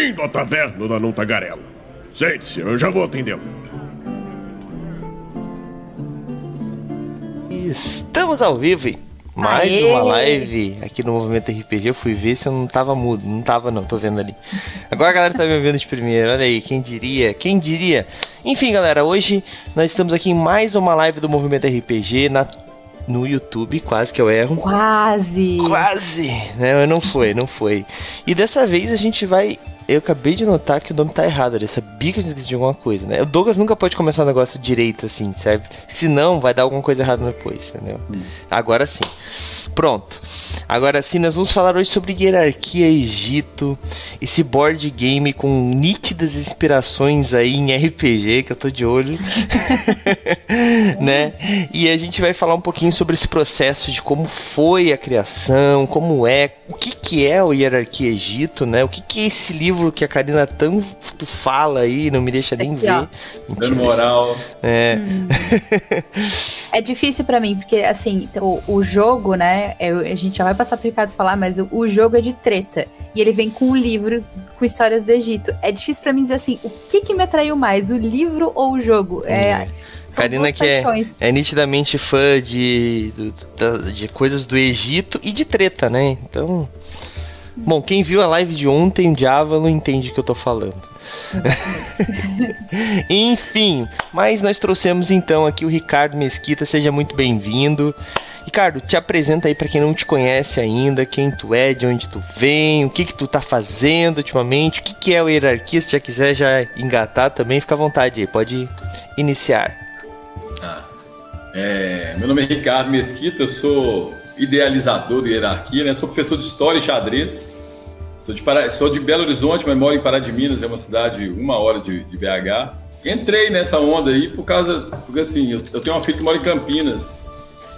Bem-vindo à taverna da Não Tagarela. Sente-se, eu já vou atendê-lo. Estamos ao vivo mais Aê! uma live aqui no Movimento RPG. Eu fui ver se eu não tava mudo. Não tava, não, tô vendo ali. Agora a galera tá me ouvindo de primeira. Olha aí, quem diria? Quem diria? Enfim, galera, hoje nós estamos aqui em mais uma live do Movimento RPG na, no YouTube, quase que eu erro. Quase. Quase! Não, não foi, não foi. E dessa vez a gente vai. Eu acabei de notar que o nome tá errado ali. Eu sabia que eu esqueci de alguma coisa, né? O Douglas nunca pode começar um negócio direito assim, sabe? Senão vai dar alguma coisa errada depois, entendeu? Agora sim. Pronto. Agora sim, nós vamos falar hoje sobre hierarquia Egito, esse board game com nítidas inspirações aí em RPG, que eu tô de olho. né? E a gente vai falar um pouquinho sobre esse processo de como foi a criação, como é, o que que é o hierarquia Egito, né? O que que é esse livro que a Karina tanto fala aí, não me deixa nem Aqui, ver. Dando moral. É. É difícil pra mim, porque assim, o, o jogo, né? eu- a gente já vai passar pro Ricardo falar, mas o, o jogo é de treta. E ele vem com um livro com histórias do Egito. É difícil pra mim dizer assim, o que que me atraiu mais, o livro ou o jogo? É, são Karina que é-. É nitidamente fã de, da- de coisas do Egito e de treta, né? Então. Bom, quem viu a live de ontem de Avalon entende o que eu tô falando. Enfim, mas nós trouxemos então aqui o Ricardo Mesquita, seja muito bem-vindo. Ricardo, te apresenta aí pra quem não te conhece ainda, quem tu é, de onde tu vem, o que que tu tá fazendo ultimamente, o que que é o hierarquia, se já quiser já engatar também, fica à vontade aí, pode iniciar. Ah, é, meu nome é Ricardo Mesquita, eu sou idealizador do Hierarquia, né? Sou professor de História e Xadrez. Sou de, Para- sou de Belo Horizonte, mas moro em Pará de Minas, é uma cidade uma hora de, de BH. Entrei nessa onda aí por causa... Porque assim, eu, eu tenho uma filha que mora em Campinas.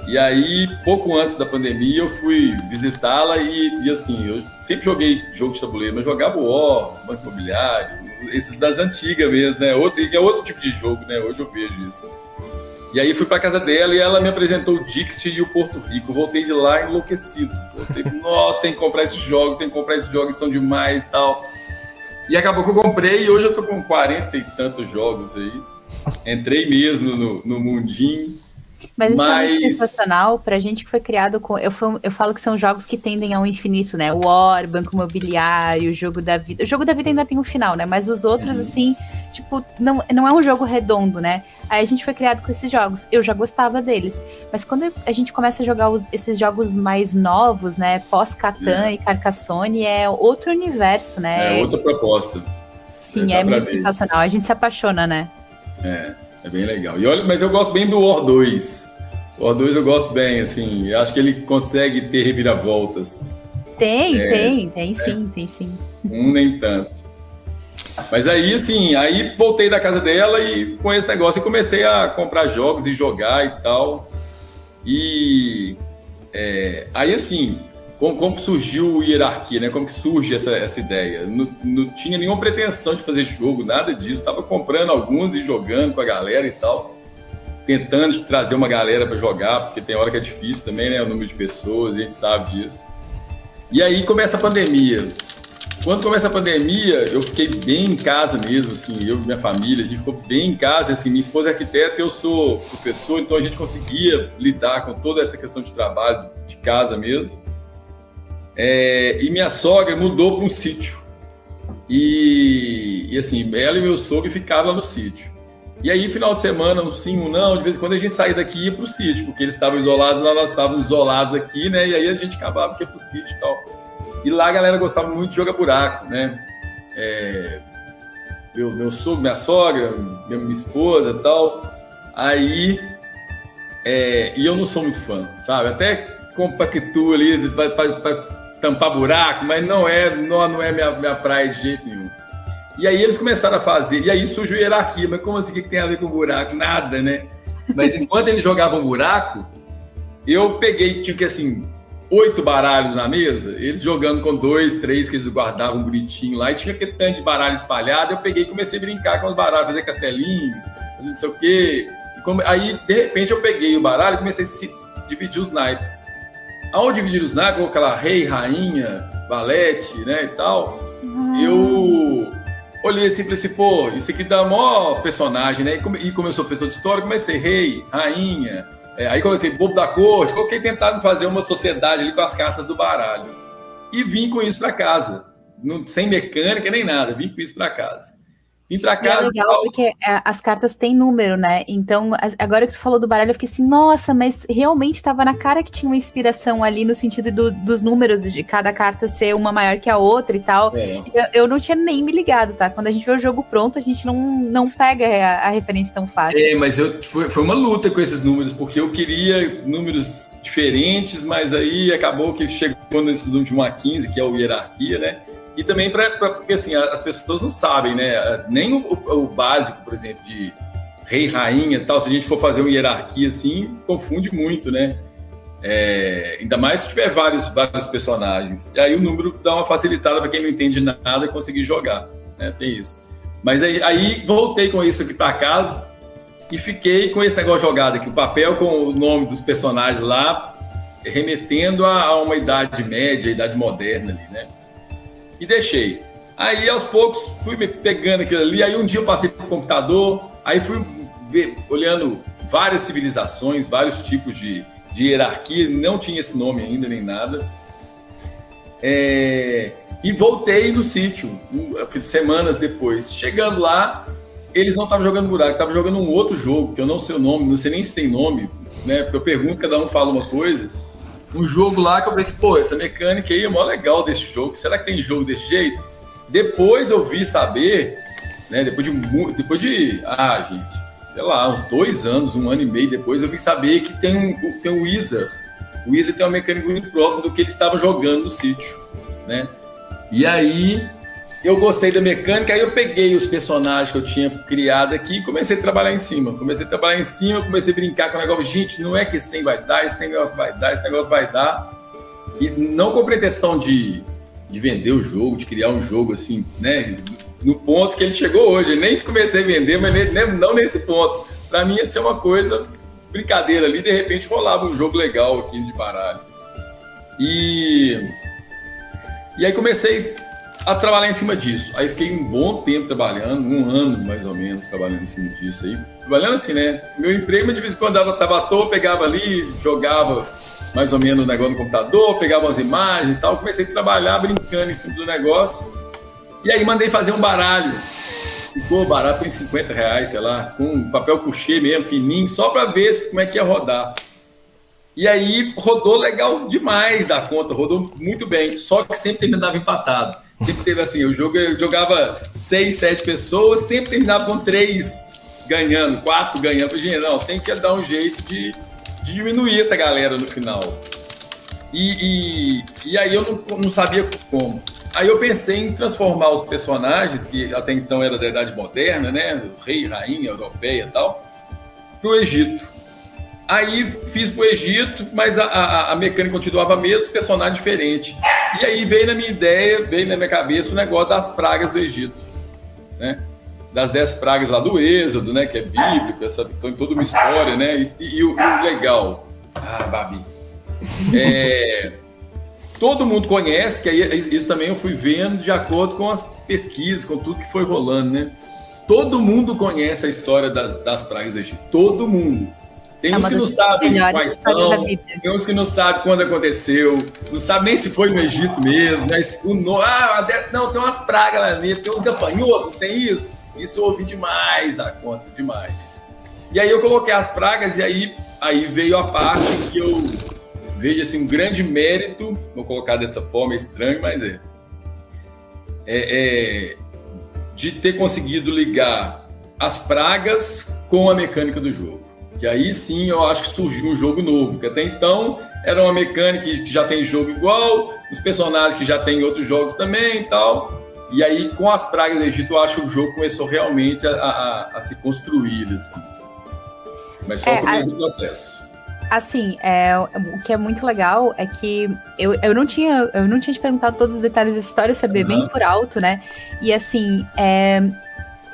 E aí, pouco antes da pandemia, eu fui visitá-la e, e, assim, eu sempre joguei jogo de tabuleiro, mas jogava o War, Banco Imobiliário, esses das antigas mesmo, né? Outro, é outro tipo de jogo, né? Hoje eu vejo isso. E aí fui pra casa dela e ela me apresentou o Dixit e o Porto Rico. Voltei de lá enlouquecido. Voltei, tem que comprar esses jogos, tem que comprar esses jogos, são demais e tal. E acabou que eu comprei e hoje eu tô com 40 e tantos jogos aí. Entrei mesmo no, no mundinho. Mas isso é muito Mas- sensacional pra gente que foi criado com. Eu, fui- eu falo que são jogos que tendem ao infinito, né? O War, Banco Imobiliário, o Jogo da Vida. O Jogo da Vida ainda tem um final, né? Mas os outros, assim, tipo, não, não é um jogo redondo, né? Aí a gente foi criado com esses jogos. Eu já gostava deles. Mas quando a gente começa a jogar os- esses jogos mais novos, né? Pós-Catan e Carcassonne, é outro universo, né? É outra proposta. Sim, é pra muito ver. sensacional. A gente se apaixona, né? É, é bem legal. E olha, mas eu gosto bem do War 2. O War 2 eu gosto bem, assim. Eu acho que ele consegue ter reviravoltas. Tem, É, tem, tem sim, tem sim. Um nem tanto. Mas aí, assim, aí voltei da casa dela e com esse negócio comecei a comprar jogos e jogar e tal. E é, aí, assim, como, como surgiu o Hierarquia, né? Como que surge essa, essa ideia? Não, não tinha nenhuma pretensão de fazer jogo, nada disso. Tava comprando alguns e jogando com a galera e tal. Tentando trazer uma galera para jogar, porque tem hora que é difícil também, né? O número de pessoas, a gente sabe disso. E aí começa a pandemia. Quando começa a pandemia, eu fiquei bem em casa mesmo, assim, eu e minha família, a gente ficou bem em casa, assim, minha esposa é arquiteta eu sou professor, então a gente conseguia lidar com toda essa questão de trabalho de casa mesmo. É, e minha sogra mudou para um sítio. E, e, assim, ela e meu sogro ficaram lá no sítio. E aí, final de semana, um sim, um não, de vez em quando a gente saía daqui e ia pro sítio, porque eles estavam isolados, lá nós estávamos isolados aqui, né? E aí a gente acabava que ia pro sítio e tal. E lá a galera gostava muito de jogar buraco, né? É, meu, meu sogro, minha sogra, minha, esposa e tal. Aí. é, e eu não sou muito fã, sabe? Até compactuo ali para tampar buraco, mas não é, não, não é minha, minha praia de jeito nenhum. E aí eles começaram a fazer, e aí surgiu hierarquia, mas como assim o que tem a ver com buraco? Nada, né? Mas enquanto eles jogavam buraco, eu peguei, tinha que assim, oito baralhos na mesa, eles jogando com dois, três que eles guardavam bonitinho lá, e tinha aquele tanto de baralho espalhado, eu peguei e comecei a brincar com os baralhos, fazer castelinho, fazer não sei o quê. Aí, de repente, eu peguei o baralho e comecei a dividir os naipes. Ao dividir os com aquela rei, rainha, valete, né, e tal, eu olhei assim e falei assim, pô, isso aqui dá maior personagem, né? E como eu sou professor de história, comecei rei, rainha, é, aí coloquei bobo da corte, coloquei tentando fazer uma sociedade ali com as cartas do baralho. E vim com isso para casa, não, sem mecânica nem nada, vim com isso para casa. Vim pra cá. é legal porque é, as cartas têm número, né? Então, agora que tu falou do baralho, eu fiquei assim, nossa, mas realmente estava na cara que tinha uma inspiração ali no sentido do, dos números, de cada carta ser uma maior que a outra e tal. É. Eu, eu, não tinha nem me ligado, tá? Quando a gente vê o jogo pronto, a gente não, não pega a, a referência tão fácil. É, mas eu, foi, foi uma luta com esses números, porque eu queria números diferentes, mas aí acabou que chegou nesse último A15, que é o hierarquia, né? E também para porque assim, as pessoas não sabem, né? Nem o, o, básico, por exemplo, de rei, rainha e tal, se a gente for fazer uma hierarquia assim, confunde muito, né? É, ainda mais se tiver vários, vários personagens. E aí o número dá uma facilitada para quem não entende nada conseguir jogar. Né? Tem isso. Mas aí, aí voltei com isso aqui para casa e fiquei com esse negócio jogado aqui, o papel com o nome dos personagens lá, remetendo a, a uma idade média, idade moderna ali, né? E deixei. Aí, aos poucos, fui me pegando aquilo ali. Aí, um dia eu passei para o computador, aí fui ver, olhando várias civilizações, vários tipos de, de hierarquia, não tinha esse nome ainda nem nada. É, e voltei no sítio, semanas depois. Chegando lá, eles não estavam jogando buraco, estavam jogando um outro jogo, que eu não sei o nome, não sei nem se tem nome, né? Porque eu pergunto, cada um fala uma coisa um jogo lá que eu pensei, pô, essa mecânica aí é mó legal desse jogo. Será que tem jogo desse jeito? Depois eu vi saber, né? Depois de depois de ah, gente, sei lá, uns dois anos, um ano e meio depois, eu vi saber que tem um tem um Wizard. O Wizard tem uma mecânica muito próxima do que eles estavam jogando no sítio, né? E aí eu gostei da mecânica, aí eu peguei os personagens que eu tinha criado aqui e comecei a trabalhar em cima. Comecei a trabalhar em cima, comecei a brincar com o negócio. Gente, não é que esse tem vai dar, esse negócio vai dar, esse negócio vai dar. E não com pretensão de, de vender o jogo, de criar um jogo assim, né? No ponto que ele chegou hoje. Eu nem comecei a vender, mas nem, não nesse ponto. Para mim ia ser uma coisa brincadeira ali, de repente rolava um jogo legal aqui de baralho. E, e aí comecei a trabalhar em cima disso. Aí fiquei um bom tempo trabalhando, um ano mais ou menos trabalhando em cima disso aí. Trabalhando assim, né? Meu emprego, de vez em quando dava, toa, pegava ali, jogava mais ou menos o negócio no computador, pegava as imagens e tal. Comecei a trabalhar brincando em cima do negócio. E aí mandei fazer um baralho. Ficou barato em 50 reais, sei lá, com papel couché mesmo, fininho, só para ver como é que ia rodar. E aí rodou legal demais da conta, rodou muito bem, só que sempre terminava empatado. Sempre teve assim, o jogo eu jogava seis, sete pessoas, sempre terminava com três ganhando, quatro ganhando. Gente, não, tem que dar um jeito de, de diminuir essa galera no final. E, e, e aí eu não, não sabia como. Aí eu pensei em transformar os personagens, que até então era da Idade Moderna, né? Rei, rainha, europeia e tal, para o Egito. Aí fiz pro Egito, mas a, a, a mecânica continuava a mesma, personagem diferente. E aí veio na minha ideia, veio na minha cabeça o negócio das pragas do Egito, né? Das dez pragas lá do Êxodo, né? Que é bíblico, essa, tem toda uma história, né? E, e, o, o, legal, ah, Babi, é, todo mundo conhece, que aí isso também eu fui vendo de acordo com as pesquisas, com tudo que foi rolando, né? Todo mundo conhece a história das, das pragas do Egito, todo mundo. Tem é uns que não sabem quais são, tem uns que não sabem quando aconteceu, não sabe nem se foi no Egito mesmo, mas o no... ah, não, tem umas pragas lá dentro, tem uns gafanhotos, tem isso. Isso eu ouvi demais da conta, demais. E aí eu coloquei as pragas e aí, aí veio a parte que eu vejo assim, um grande mérito, vou colocar dessa forma, é estranho, mas é, é, é de ter conseguido ligar as pragas com a mecânica do jogo. Que aí sim eu acho que surgiu um jogo novo, que até então era uma mecânica que já tem jogo igual, os personagens que já tem outros jogos também e tal. E aí, com as pragas do Egito, eu acho que o jogo começou realmente a, a, a se construir. Assim. Mas só é, começo do processo. Assim, é, o que é muito legal é que eu, eu, não tinha, eu não tinha te perguntado todos os detalhes da história, saber uhum. bem por alto, né? E assim, é,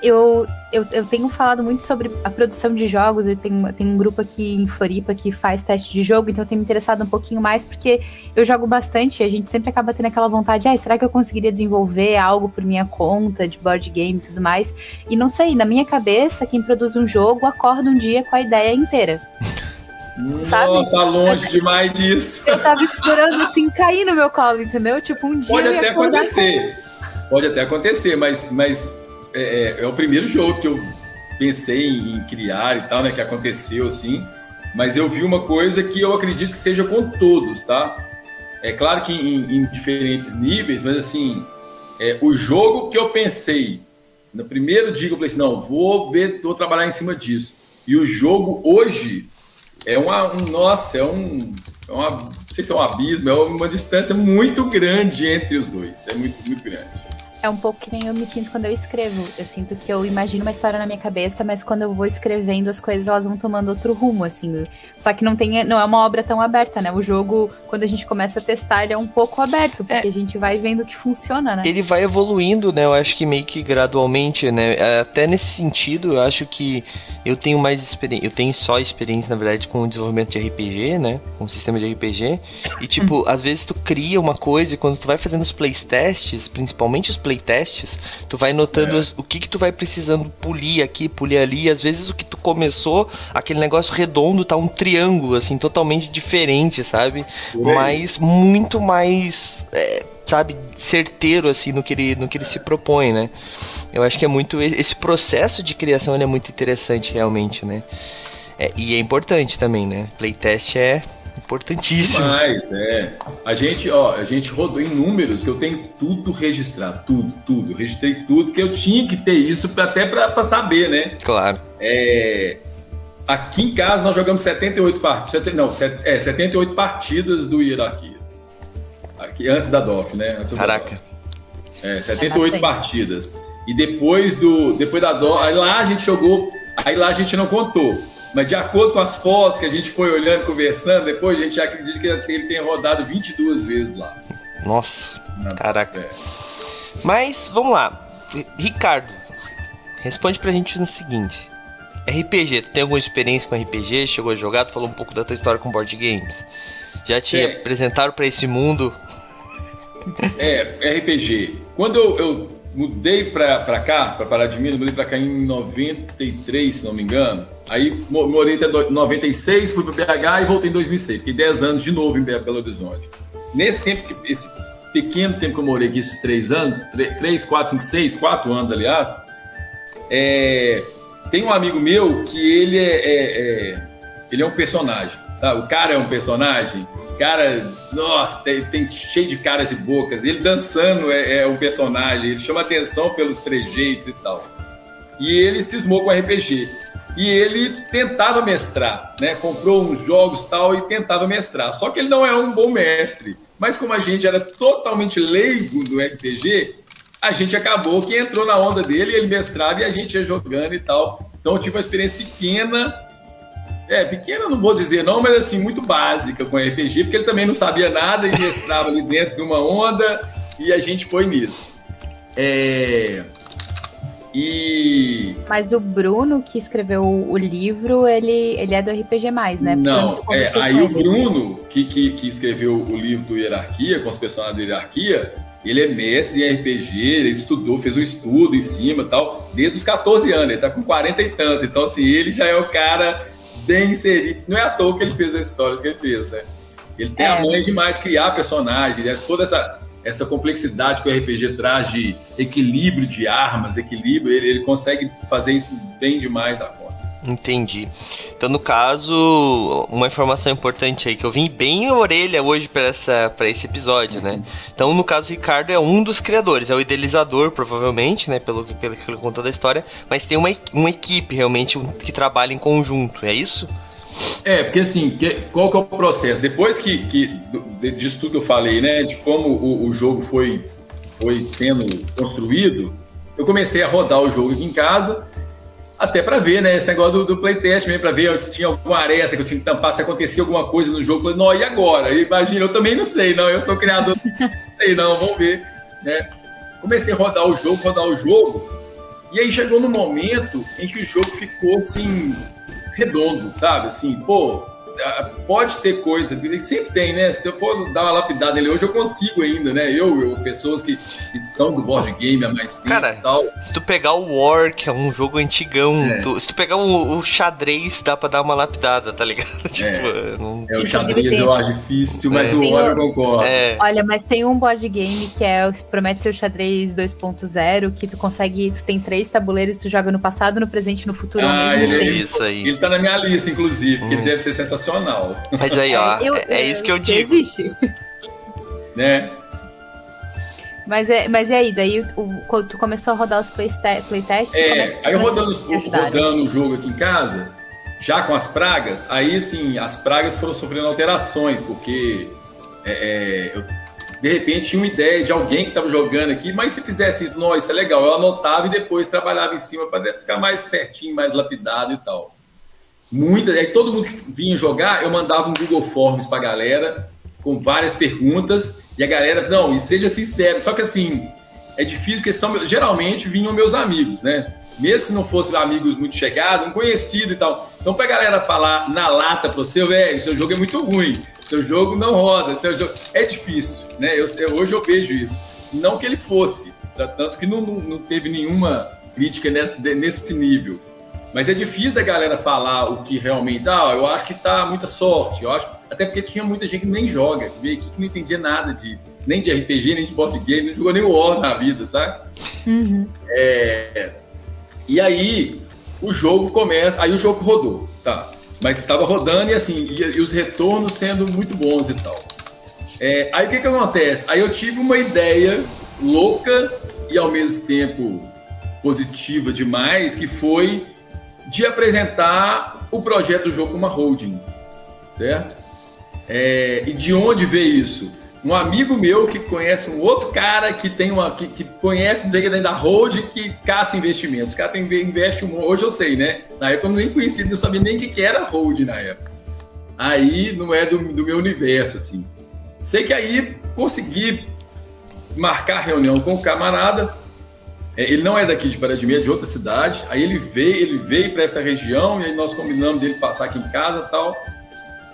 eu, eu, eu tenho falado muito sobre a produção de jogos. Eu tenho, tenho um grupo aqui em Floripa que faz teste de jogo, então eu tenho me interessado um pouquinho mais, porque eu jogo bastante e a gente sempre acaba tendo aquela vontade, ah, será que eu conseguiria desenvolver algo por minha conta de board game e tudo mais? E não sei, na minha cabeça, quem produz um jogo acorda um dia com a ideia inteira. Sabe? Não, tá longe demais disso. Eu tava esperando assim cair no meu colo, entendeu? Tipo, um dia. Pode até acontecer. Com... Pode até acontecer, mas, mas é, é, é, o primeiro jogo que eu pensei em criar e tal, né? Que aconteceu assim. Mas eu vi uma coisa que eu acredito que seja com todos, tá? É claro que em, em diferentes níveis, mas assim, é, o jogo que eu pensei no primeiro dia eu falei assim, não, vou ver, vou trabalhar em cima disso. E o jogo hoje é uma, um, nossa, é um, é uma, não sei se é um abismo, é uma distância muito grande entre os dois, é muito, muito grande. É um pouco que nem eu me sinto quando eu escrevo. Eu sinto que eu imagino uma história na minha cabeça, mas quando eu vou escrevendo as coisas elas vão tomando outro rumo, assim. Só que não tem, não é uma obra tão aberta, né? O jogo, quando a gente começa a testar, ele é um pouco aberto, porque é. a gente vai vendo que funciona, né? Ele vai evoluindo, né? Eu acho que meio que gradualmente, né? Até nesse sentido, eu acho que eu tenho mais experiência, eu tenho só experiência, na verdade, com o desenvolvimento de RPG, né? Com o sistema de RPG. E tipo, hum. às vezes tu cria uma coisa e quando tu vai fazendo os playtests, principalmente os playtests, tu vai notando é. o que que tu vai precisando polir aqui, polir ali. E às vezes o que tu começou, aquele negócio redondo, tá um triângulo, assim, totalmente diferente, sabe? Mas muito mais. É, sabe, certeiro assim no que ele, no que ele se propõe, né? Eu acho que é muito esse processo de criação é muito interessante realmente, né? É, e é importante também, né? Playtest é Importantíssimo. Mas, é. A gente, ó, a gente rodou em números que eu tenho tudo registrado, tudo, tudo. Eu registrei tudo, que eu tinha que ter isso pra, até para saber, né? Claro. É, aqui em casa nós jogamos 78 partidas. Não, é, 78 partidas do Hierarquia. Aqui, antes da DOF, né? Antes Caraca. É, 78 é partidas. E depois do. Depois da DOF. Aí lá a gente jogou. Aí lá a gente não contou. Mas de acordo com as fotos que a gente foi olhando, conversando, depois a gente acredita que ele tenha rodado 22 vezes lá. Nossa, Não, caraca. É. Mas, vamos lá. Ricardo, responde pra gente no seguinte. RPG, tu tem alguma experiência com RPG? Chegou a jogar? Tu falou um pouco da tua história com board games. Já te é. apresentaram para esse mundo? É, RPG. Quando eu, eu mudei pra, pra cá, pra Pará de Minas, mudei pra cá em 93, se não me engano. Aí morei até 96, fui para BH e voltei em 2006. Fiquei 10 anos de novo em Belo Horizonte. Nesse tempo, esse pequeno tempo que eu morei aqui, esses 3 anos, 3, 4, 5, 6, 4 anos, aliás, é, tem um amigo meu que ele é, é, é, ele é um personagem, sabe? O cara é um personagem. Cara, nossa, tem, tem cheio de caras e bocas. Ele dançando é, é um personagem. Ele chama atenção pelos trejeitos e tal. E ele cismou com RPG e ele tentava mestrar, né? Comprou uns jogos tal e tentava mestrar. Só que ele não é um bom mestre. Mas como a gente era totalmente leigo no RPG, a gente acabou que entrou na onda dele, ele mestrava e a gente ia jogando e tal. Então eu tive uma experiência pequena, é, pequena não vou dizer não, mas assim, muito básica com RPG, porque ele também não sabia nada e mestrava ali dentro de uma onda e a gente foi nisso. É... E... Mas o Bruno, que escreveu o livro, ele, ele é do RPG, né? Não, é, aí o Bruno, que, que, que, escreveu o livro do Hierarquia, com os personagens da Hierarquia, ele é mestre em RPG, ele estudou, fez um estudo em cima tal, desde os 14 anos, ele tá com 40 e tantos. Então, assim, ele já é o cara bem inserido. Não é à toa que ele fez as histórias que ele fez, né? Ele tem é. a mãe demais de criar personagens, é toda essa essa complexidade que o RPG traz de equilíbrio de armas, equilíbrio, ele, ele consegue fazer isso bem demais da conta. Entendi. Então, no caso, uma informação importante aí, que eu vim bem orelha hoje para esse episódio, né? Então, no caso, o Ricardo é um dos criadores, é o idealizador, provavelmente, né? Pelo, pelo que ele contou da história, mas tem uma, uma equipe realmente que trabalha em conjunto, é isso? É, porque assim, que, qual que é o processo? Depois que, que disso tudo que eu falei, né, de como o, o, jogo foi, foi sendo construído, eu comecei a rodar o jogo aqui em casa, até para ver, né, esse negócio do, do playtest mesmo, para ver se tinha alguma aresta que eu tinha que tampar, se acontecia alguma coisa no jogo. Eu falei, não, e agora? Imagina, eu também não sei, não, eu sou criador, não sei não, vamos ver, né. Comecei a rodar o jogo, rodar o jogo, E aí chegou no momento em que o jogo ficou assim, redondo, sabe? Assim, pô, pode ter coisa, sempre tem, né? Se eu for dar uma lapidada nele hoje, eu consigo ainda, né? Eu, eu pessoas que, que são do board game há mais tempo Cara, e tal. Se tu pegar o War, que é um jogo antigão, É. tu- se tu pegar o, o xadrez, dá pra dar uma lapidada, tá ligado? tipo, não... É, o xadrez tem- eu acho difícil, mas É. o War eu concordo. É, Olha, mas tem um board game que é promete ser o xadrez 2.0, que tu consegue, tu tem três tabuleiros, tu joga no passado, no presente e no futuro ao Ah, mesmo ele- tempo. isso aí. Ele tá na minha lista, inclusive, Hum. ele deve ser sensacional, Mas aí, ó, eu- é, é isso que eu digo. Existe. né? Mas, é, mas e aí, daí o, quando tu começou a rodar os playtests, É, que aí eu rodando, rodando o jogo aqui em casa, já com as pragas, aí sim, as pragas foram sofrendo alterações, porque é, é, eu, de repente tinha uma ideia de alguém que estava jogando aqui, mas se fizesse isso, não, isso é legal, eu anotava e depois trabalhava em cima para ficar mais certinho, mais lapidado e tal. Muita, aí todo mundo que vinha jogar, eu mandava um Google Forms pra galera, com várias perguntas, e a galera, não, e seja sincero, só que assim, é difícil, porque são, geralmente vinham meus amigos, né? Mesmo que não fossem amigos muito chegados, um conhecido e tal. Então, pra galera falar na lata pro seu, velho, seu jogo é muito ruim, seu jogo não roda, seu jogo. É difícil, né? Eu, eu- hoje eu vejo isso. Não que ele fosse, tanto que não, não, não teve nenhuma crítica nesse, nesse nível. Mas é difícil da galera falar o que realmente. Ah, eu acho que tá muita sorte. Eu acho, até porque tinha muita gente que nem joga, que veio aqui que não entendia nada de nem de RPG, nem de board game, não jogou nem War na vida, sabe? Uhum. É, e aí o jogo começa, aí o jogo rodou, tá? Mas estava rodando e assim, e, e os retornos sendo muito bons e tal. É, aí o que que acontece? Aí eu tive uma ideia louca e ao mesmo tempo positiva demais, que foi de apresentar o projeto do jogo uma holding, certo? É, e de onde veio isso? Um amigo meu que conhece um outro cara que tem uma que, que conhece, não sei o que, da holding que caça investimentos. Os caras tem investe um, hoje eu sei, né? Na época eu nem conhecia, não sabia nem o que, que era holding na época. Aí não é do, do meu universo assim. Sei que aí consegui marcar reunião com o camarada. É, Ele não é daqui de Paradigme, é de outra cidade. Aí ele veio, ele veio para essa região e aí nós combinamos dele passar aqui em casa e tal.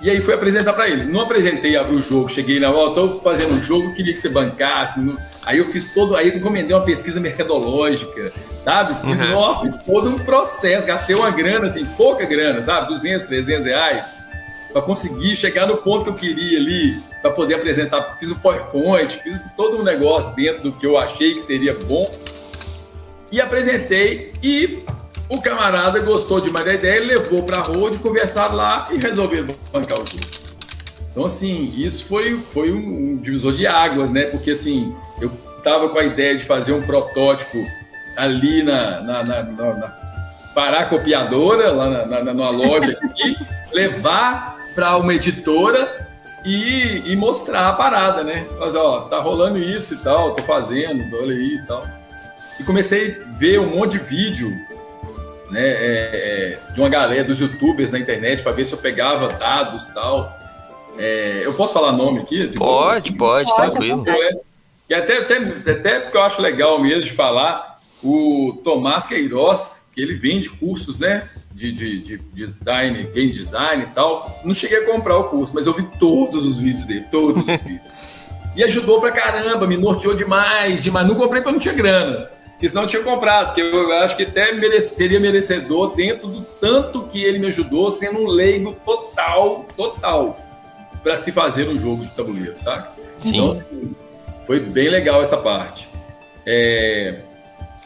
E aí fui apresentar para ele. Não apresentei o jogo, cheguei lá, ó, tô fazendo um jogo, queria que você bancasse. Aí eu fiz todo, aí eu encomendei uma pesquisa mercadológica, sabe? Fiz, Uhum. nossa, fiz todo um processo, gastei uma grana, assim, pouca grana, sabe? 200, 300 reais, para conseguir chegar no ponto que eu queria ali, para poder apresentar. Fiz o PowerPoint, fiz todo um negócio dentro do que eu achei que seria bom e apresentei e o camarada gostou demais da ideia, levou para a road, conversaram lá e resolveram bancar o jogo. Então, assim, isso foi, foi um, divisor de águas, né? Porque, assim, eu tava com a ideia de fazer um protótipo ali na, na, na, na, na paracopiadora, lá na, na, numa loja aqui, levar para uma editora e, e mostrar a parada, né? Mas, ó, tá rolando isso e tal, tô fazendo, olha aí e tal. E comecei a ver um monte de vídeo né, é, é, de uma galera dos youtubers na internet para ver se eu pegava dados e tal. É, eu posso falar nome aqui? Pode, assim? pode, Pode, tranquilo. É, e até, até, até porque eu acho legal mesmo de falar, o Tomás Queiroz, que ele vende cursos, né? De, de, de design, game design e tal. Não cheguei a comprar o curso, mas eu vi todos os vídeos dele, todos os vídeos. E ajudou pra caramba, me norteou demais, demais. Não comprei porque eu não tinha grana. Porque senão eu tinha comprado, porque eu acho que até merece- seria merecedor dentro do tanto que ele me ajudou, sendo um leigo total, total, para se fazer um jogo de tabuleiro, sabe? Sim. Então, assim, foi bem legal essa parte. É,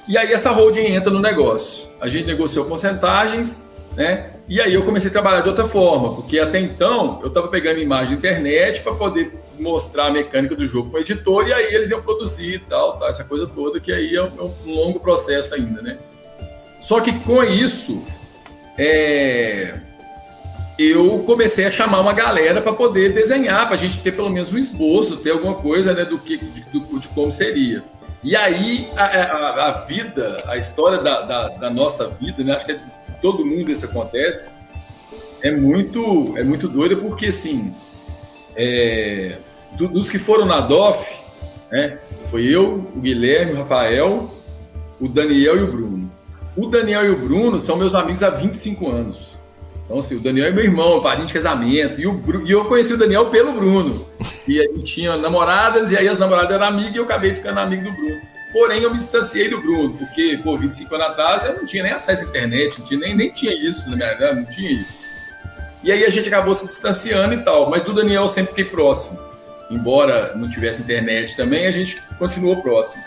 E aí essa holding entra no negócio. A gente negociou porcentagens, né? E aí eu comecei a trabalhar de outra forma, porque até então eu estava pegando imagem da internet para poder mostrar a mecânica do jogo para o editor e aí eles iam produzir e tal, tal, essa coisa toda, que aí é um, é um longo processo ainda, né? Só que com isso, é, eu comecei a chamar uma galera para poder desenhar, para a gente ter pelo menos um esboço, ter alguma coisa né, do que, de, de como seria. E aí a, a- a vida, a história da, da- da nossa vida, né, acho que é todo mundo isso acontece, é muito, é muito doida, porque assim, é, do- dos que foram na DOF, né, foi eu, o Guilherme, o Rafael, o Daniel e o Bruno. o Daniel e o Bruno são meus amigos há 25 anos. Então, assim, o Daniel é meu irmão, padrinho de casamento. E, o Bru... e eu conheci o Daniel pelo Bruno. E a gente tinha namoradas, e aí as namoradas eram amigas, e eu acabei ficando amigo do Bruno. Porém, eu me distanciei do Bruno, porque, pô, 25 anos atrás eu não tinha nem acesso à internet, tinha, nem, nem tinha isso na minha vida, não tinha isso. E aí a gente acabou se distanciando e tal. Mas do Daniel eu sempre fiquei próximo. Embora não tivesse internet também, a gente continuou próximo.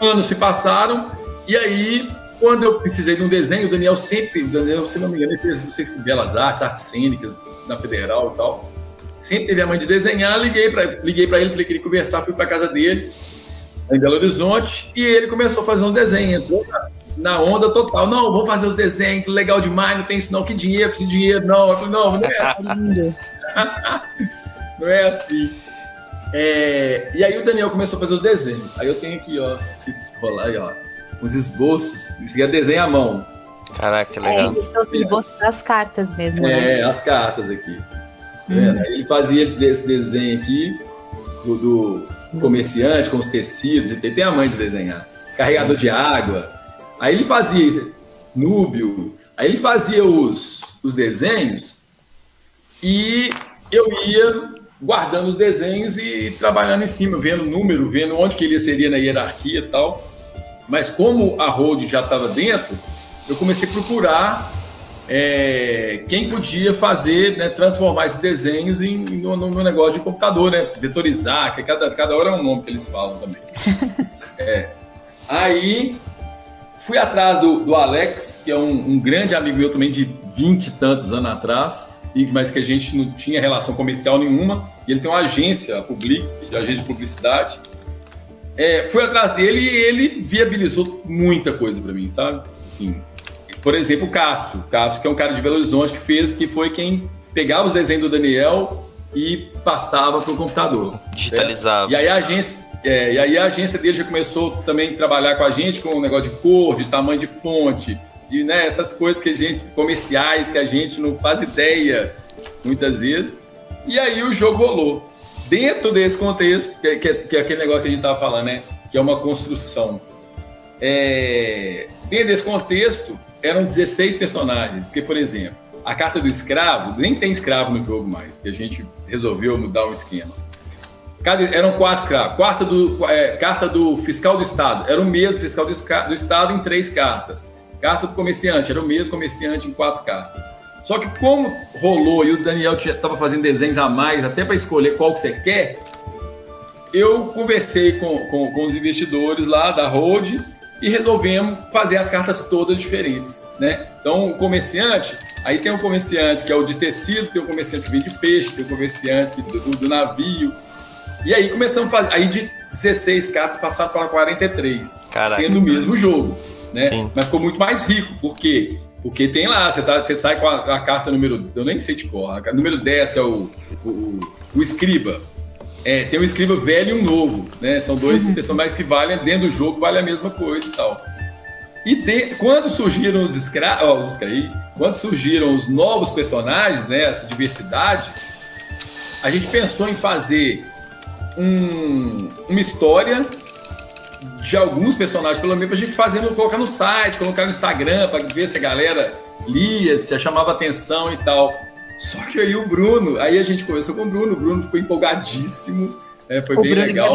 Anos se passaram, e aí quando eu precisei de um desenho, o Daniel sempre, o Daniel, se não me engano, ele fez, não sei se Belas Artes, artes cênicas, na Federal e tal. Sempre teve a mãe de desenhar, liguei para liguei ele, falei que queria conversar, fui para casa dele, em Belo Horizonte, e ele começou a fazer um desenho. Entrou na onda total. Não, vamos fazer os desenhos, legal demais, não tem isso não, que dinheiro, preciso de dinheiro, não. Eu falei, não, não é assim. Não é assim. É, e aí o Daniel começou a fazer os desenhos. Aí eu tenho aqui, ó, se rolar aí, ó uns esboços, isso ia desenho à mão. Caraca, que legal. É, são os esboços das cartas mesmo. É, né? as cartas aqui. Hum. É, ele fazia esse desenho aqui do, do, comerciante com os tecidos, e tem a mãe de desenhar. Carregador de água. Aí ele fazia núbio, aí ele fazia os, os desenhos e eu ia guardando os desenhos e trabalhando em cima, vendo o número, vendo onde que ele seria na hierarquia e tal. Mas como a Road já estava dentro, eu comecei a procurar é, quem podia fazer, né, transformar esses desenhos em, no, no, negócio de computador, né? Vetorizar, que cada, cada hora é um nome que eles falam também. é. Aí fui atrás do, do Alex, que é um, um, grande amigo meu também de 20 e tantos anos atrás, mas que a gente não tinha relação comercial nenhuma. E ele tem uma agência, a Public, agência de publicidade. É, fui atrás dele e ele viabilizou muita coisa para mim, sabe? Assim, por exemplo, o Cássio. Cássio, que é um cara de Belo Horizonte que fez, que foi quem pegava os desenhos do Daniel e passava para o computador. Digitalizava. Né? E aí a agência. É, e aí a agência dele já começou também a trabalhar com a gente com o um negócio de cor, de tamanho de fonte, e né, essas coisas que a gente, comerciais, que a gente não faz ideia muitas vezes. E aí o jogo rolou dentro desse contexto, que, que, que, é aquele negócio que a gente estava falando, né? Que é uma construção. É, dentro desse contexto, eram 16 personagens. Porque, por exemplo, a carta do escravo, nem tem escravo no jogo mais, que a gente resolveu mudar o esquema. Cada, eram quatro escravos. Quarta do, é, carta do fiscal do Estado, era o mesmo fiscal do, do Estado em três cartas. Carta do comerciante, era o mesmo comerciante em quatro cartas. Só que como rolou e o Daniel estava fazendo desenhos a mais, até para escolher qual que você quer, eu conversei com, com, com, os investidores lá da Hold e resolvemos fazer as cartas todas diferentes, né? Então, o comerciante, aí tem o comerciante que é o de tecido, tem o comerciante que vem de peixe, tem o comerciante do, do navio. E aí começamos a fazer, aí de 16 cartas passaram para 43, Caraca. sendo o mesmo jogo, né? Sim. Mas ficou muito mais rico, porque porque tem lá, você, tá, você sai com a, a, carta número. Eu nem sei de cor. número 10, que é o, o, o escriba. É, tem um escriba velho e um novo, né? São dois uhum. personagens que valem, dentro do jogo, vale a mesma coisa e tal. E de, quando surgiram os escravos, quando surgiram os novos personagens, né? Essa diversidade, a gente pensou em fazer um, uma história de alguns personagens, pelo menos, a gente fazendo, colocar no site, colocar no Instagram, para ver se a galera lia, se chamava atenção e tal. Só que aí o Bruno, aí a gente começou com o Bruno, o Bruno ficou empolgadíssimo, né, foi o bem Bruno legal.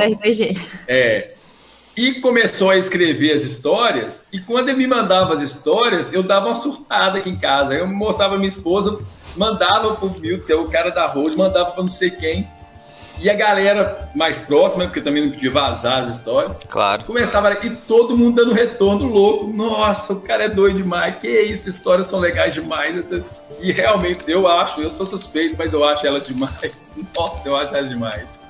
É. E começou a escrever as histórias, e quando ele me mandava as histórias, eu dava uma surtada aqui em casa. Eu mostrava minha esposa, mandava pro Milton, é o cara da Road, mandava para não sei quem. E a galera mais próxima, porque também não podia vazar as histórias. Claro. Começava e todo mundo dando retorno louco. Nossa, o cara é doido demais. Que isso, histórias são legais demais. E realmente, eu acho, eu sou suspeito, mas eu acho elas demais. Nossa, eu acho elas demais.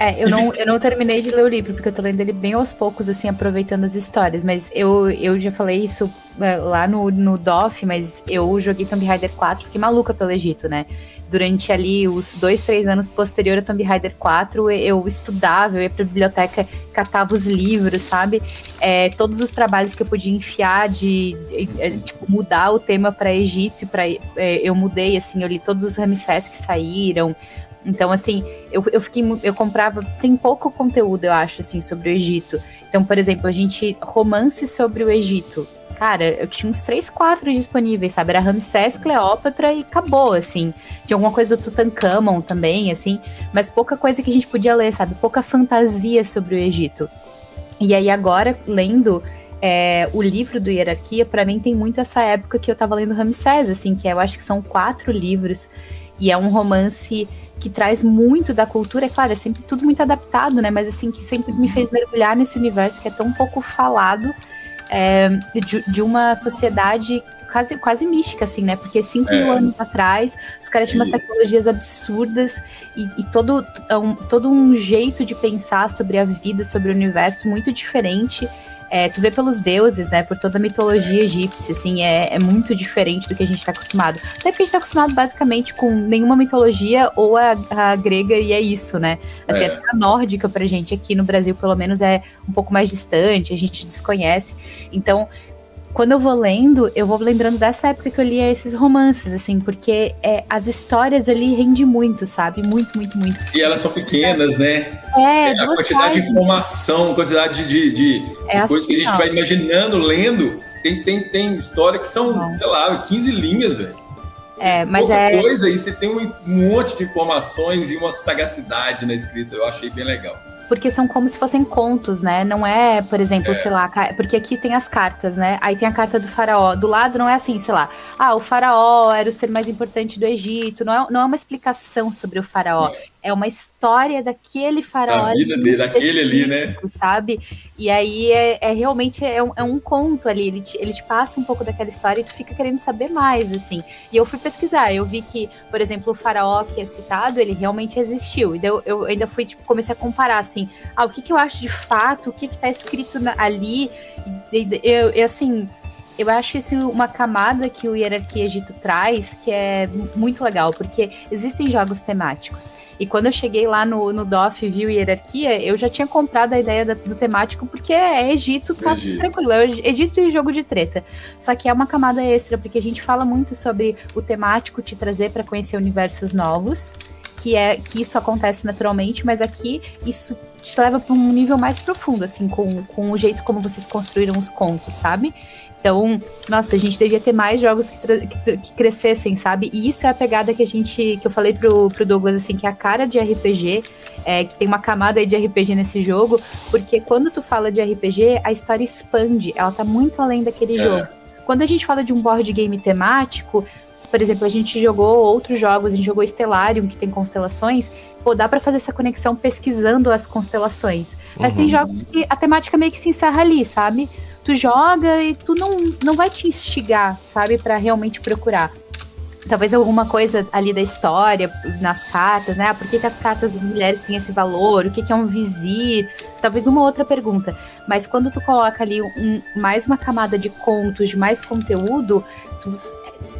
É, eu não, eu não terminei de ler o livro, porque eu tô lendo ele bem aos poucos, assim, aproveitando as histórias. Mas eu, eu já falei isso é, lá no, no DOF, mas eu joguei Tomb Raider 4, fiquei maluca pelo Egito, né? Durante ali os dois, três anos posterior a Tomb Raider 4, eu estudava, eu ia pra biblioteca, catava os livros, sabe? É, todos os trabalhos que eu podia enfiar de, de tipo, mudar o tema para Egito, para é, eu mudei, assim, eu li todos os Ramsés que saíram. Então, assim, eu, eu fiquei, eu comprava, tem pouco conteúdo, eu acho, assim, sobre o Egito. Então, por exemplo, a gente romance sobre o Egito. Cara, eu tinha uns três, quatro disponíveis, sabe? Era Ramsés, Cleópatra e acabou, assim. Tinha alguma coisa do Tutankhamon também, assim. Mas pouca coisa que a gente podia ler, sabe? Pouca fantasia sobre o Egito. E aí agora, lendo é, o livro do Hierarquia, para mim tem muito essa época que eu tava lendo Ramsés, assim, que eu acho que são quatro livros. E é um romance que traz muito da cultura, é claro, é sempre tudo muito adaptado, né? Mas assim, que sempre me fez mergulhar nesse universo que é tão pouco falado é, de, de, uma sociedade quase, quase mística, assim, né? Porque cinco é. mil anos atrás, os caras tinham umas tecnologias absurdas e, e todo, um, todo um jeito de pensar sobre a vida, sobre o universo muito diferente. É, tu vê pelos deuses, né? Por toda a mitologia egípcia, assim, é, é muito diferente do que a gente está acostumado. Até porque a gente tá acostumado basicamente com nenhuma mitologia ou a, a grega e é isso, né? Assim, é. a nórdica pra gente aqui no Brasil, pelo menos, é um pouco mais distante, a gente desconhece. Então, quando eu vou lendo, eu vou lembrando dessa época que eu lia esses romances, assim, porque é, as histórias ali rendem muito, sabe? Muito, muito, muito. E elas são pequenas, né? É, é a quantidade de informação, a quantidade de, de, é de coisas assim, que a gente ó. vai imaginando, lendo. Tem, tem, tem história que são, Não. sei lá, 15 linhas, velho. É, mas Pouca é. coisa aí, você tem um monte de informações e uma sagacidade na escrita. Eu achei bem legal porque são como se fossem contos, né? Não é, por exemplo, é. sei lá, porque aqui tem as cartas, né? Aí tem a carta do faraó. Do lado não é assim, sei lá, ah, o faraó era o ser mais importante do Egito. Não é, não é uma explicação sobre o faraó. É é uma história daquele faraó. A vida dele, daquele ali, né? Sabe? E aí é, é realmente é um, é um, conto ali. Ele te, ele te passa um pouco daquela história e tu fica querendo saber mais, assim. E eu fui pesquisar, eu vi que, por exemplo, o faraó que é citado, ele realmente existiu. E eu, eu ainda fui, tipo, comecei a comparar, assim, ah, o que, que eu acho de fato, o que, que tá escrito na, ali. E, eu, eu, assim, eu acho isso uma camada que o Hierarquia Egito traz que é muito legal, porque existem jogos temáticos. E quando eu cheguei lá no, no DOF e vi o Hierarquia, eu já tinha comprado a ideia da, do temático, porque é Egito, tá Egito. tranquilo. É Egito e jogo de treta. Só que é uma camada extra, porque a gente fala muito sobre o temático te trazer para conhecer universos novos. Que é que isso acontece naturalmente, mas aqui isso te leva para um nível mais profundo, assim, com, com o jeito como vocês construíram os contos, sabe? Então, nossa, a gente devia ter mais jogos que, que, que, crescessem, sabe? E isso é a pegada que a gente, que eu falei pro, pro Douglas, assim, que é a cara de RPG, é, que tem uma camada aí de RPG nesse jogo, porque quando tu fala de RPG, a história expande, ela tá muito além daquele é. jogo. Quando a gente fala de um board game temático, por exemplo, a gente jogou outros jogos, a gente jogou Stellarium, que tem constelações, pô, dá para fazer essa conexão pesquisando as constelações. Mas uhum. tem jogos que a temática meio que se encerra ali, sabe? Tu joga e tu não, não vai te instigar, sabe, para realmente procurar. Talvez alguma coisa ali da história, nas cartas, né? Ah, por que, que as cartas das mulheres têm esse valor? O que, que é um vizir? Talvez uma outra pergunta. Mas quando tu coloca ali um, mais uma camada de contos, de mais conteúdo, tu,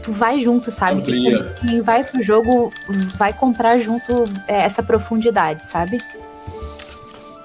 tu vai junto, sabe? Que quem vai pro jogo vai comprar junto é, essa profundidade, sabe?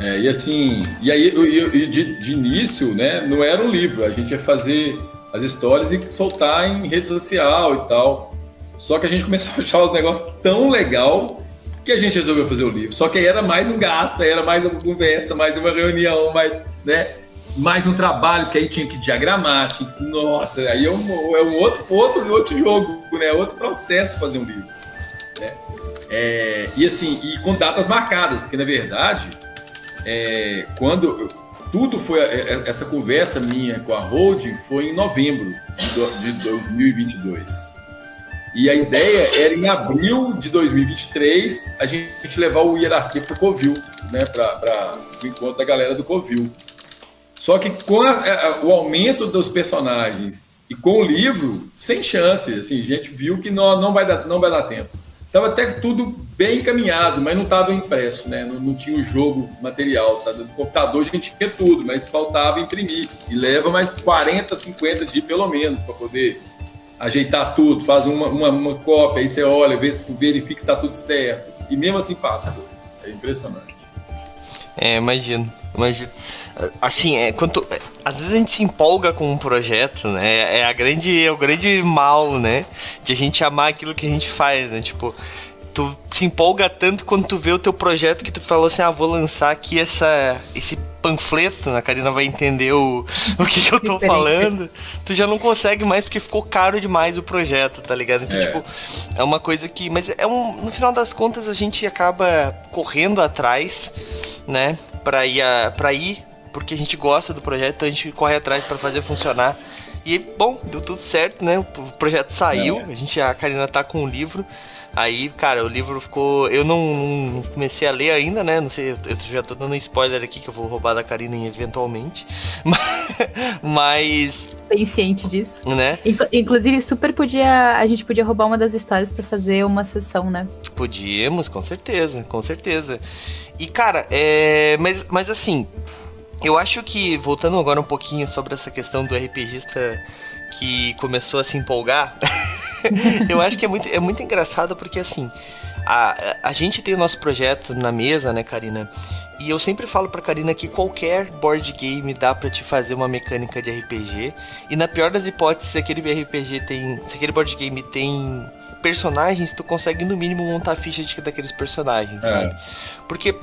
É, e assim, e aí e, de, de, início, né, não era um livro, a gente ia fazer as histórias e soltar em rede social e tal. Só que a gente começou a achar o negócio tão legal que a gente resolveu fazer o livro. Só que aí era mais um gasto, aí era mais uma conversa, mais uma reunião, mais, né, mais um trabalho que aí tinha que diagramar, tinha que, nossa, aí é um, é um outro, outro, outro jogo, né, outro processo fazer um livro. Né? É, e assim, e com datas marcadas, porque na verdade é, quando tudo foi é, é, essa conversa minha com a holding foi em novembro de 2022. E a ideia era em abril de 2023 a gente levar o hierarquia para o Covil, né, para o encontro da galera do Covil. Só que com a, a, o aumento dos personagens e com o livro, sem chance, assim, a gente viu que não, não, vai, dar, não vai dar tempo. Estava até tudo bem encaminhado, mas não estava impresso, né? Não, não, tinha o jogo material. Tá? No computador a gente tinha tudo, mas faltava imprimir. E leva mais 40, 50 dias pelo menos para poder ajeitar tudo. Faz uma, uma, uma, cópia, aí você olha, vê, verifica se está tudo certo. E mesmo assim passa. É impressionante. É, imagino, imagino. Assim, é, quanto, é, às vezes a gente se empolga com um projeto, né? É, a grande, é o grande mal, né? De a gente amar aquilo que a gente faz, né? Tipo, tu se empolga tanto quando tu vê o teu projeto que tu falou assim, ah, vou lançar aqui essa, esse panfleto, a Karina vai entender o, o que, que eu tô falando, tu já não consegue mais porque ficou caro demais o projeto, tá ligado? Então, é. tipo, é uma coisa que. Mas é um. No final das contas, a gente acaba correndo atrás, né? Pra ir, a, pra ir porque a gente gosta do projeto, então a gente corre atrás para fazer funcionar. E, bom, deu tudo certo, né? O projeto saiu, é. a gente, a Karina tá com o livro. Aí, cara, o livro ficou. Eu não, comecei a ler ainda, né? Não sei, eu já tô dando um spoiler aqui que eu vou roubar da Karina eventualmente. Mas. Bem ciente disso. Né? Inclusive, super podia. A gente podia roubar uma das histórias para fazer uma sessão, né? Podíamos, com certeza, com certeza. E, cara, é. Mas, mas assim. Eu acho que, voltando agora um pouquinho sobre essa questão do RPGista que começou a se empolgar, eu acho que é muito, é muito engraçado porque, assim, a, a gente tem o nosso projeto na mesa, né, Karina? E eu sempre falo pra Karina que qualquer board game dá para te fazer uma mecânica de RPG. E na pior das hipóteses, se aquele RPG tem. Se aquele board game tem personagens, tu consegue no mínimo montar a ficha de, daqueles personagens, é. sabe? Porque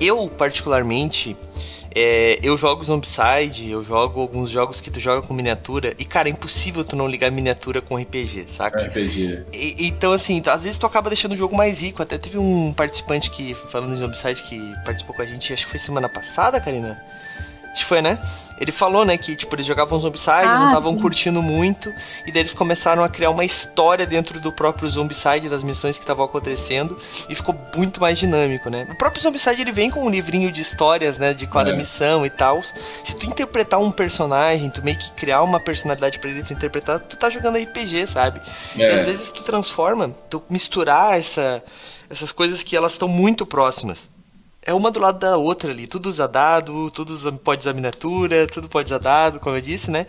eu, particularmente, é, eu jogo Zombicide, eu jogo alguns jogos que tu joga com miniatura, e cara, é impossível tu não ligar miniatura com RPG, saca? RPG. E, então, assim, às vezes tu acaba deixando o jogo mais rico. Até teve um participante que, falando em Zombicide, que participou com a gente, acho que foi semana passada, Karina? Acho que foi, né? Ele falou, né, que tipo, eles jogavam Zombicide, ah, não estavam curtindo muito, e daí eles começaram a criar uma história dentro do próprio Zombicide, das missões que estavam acontecendo, e ficou muito mais dinâmico, né? O próprio Zombicide ele vem com um livrinho de histórias, né, de cada é. missão e tal. Se tu interpretar um personagem, tu meio que criar uma personalidade para ele tu interpretar, tu tá jogando RPG, sabe? É. E às vezes tu transforma, tu misturar essa, essas coisas que elas estão muito próximas é uma do lado da outra ali. Tudo usa dado, tudo usa, pode usar miniatura, tudo pode usar dado, como eu disse, né?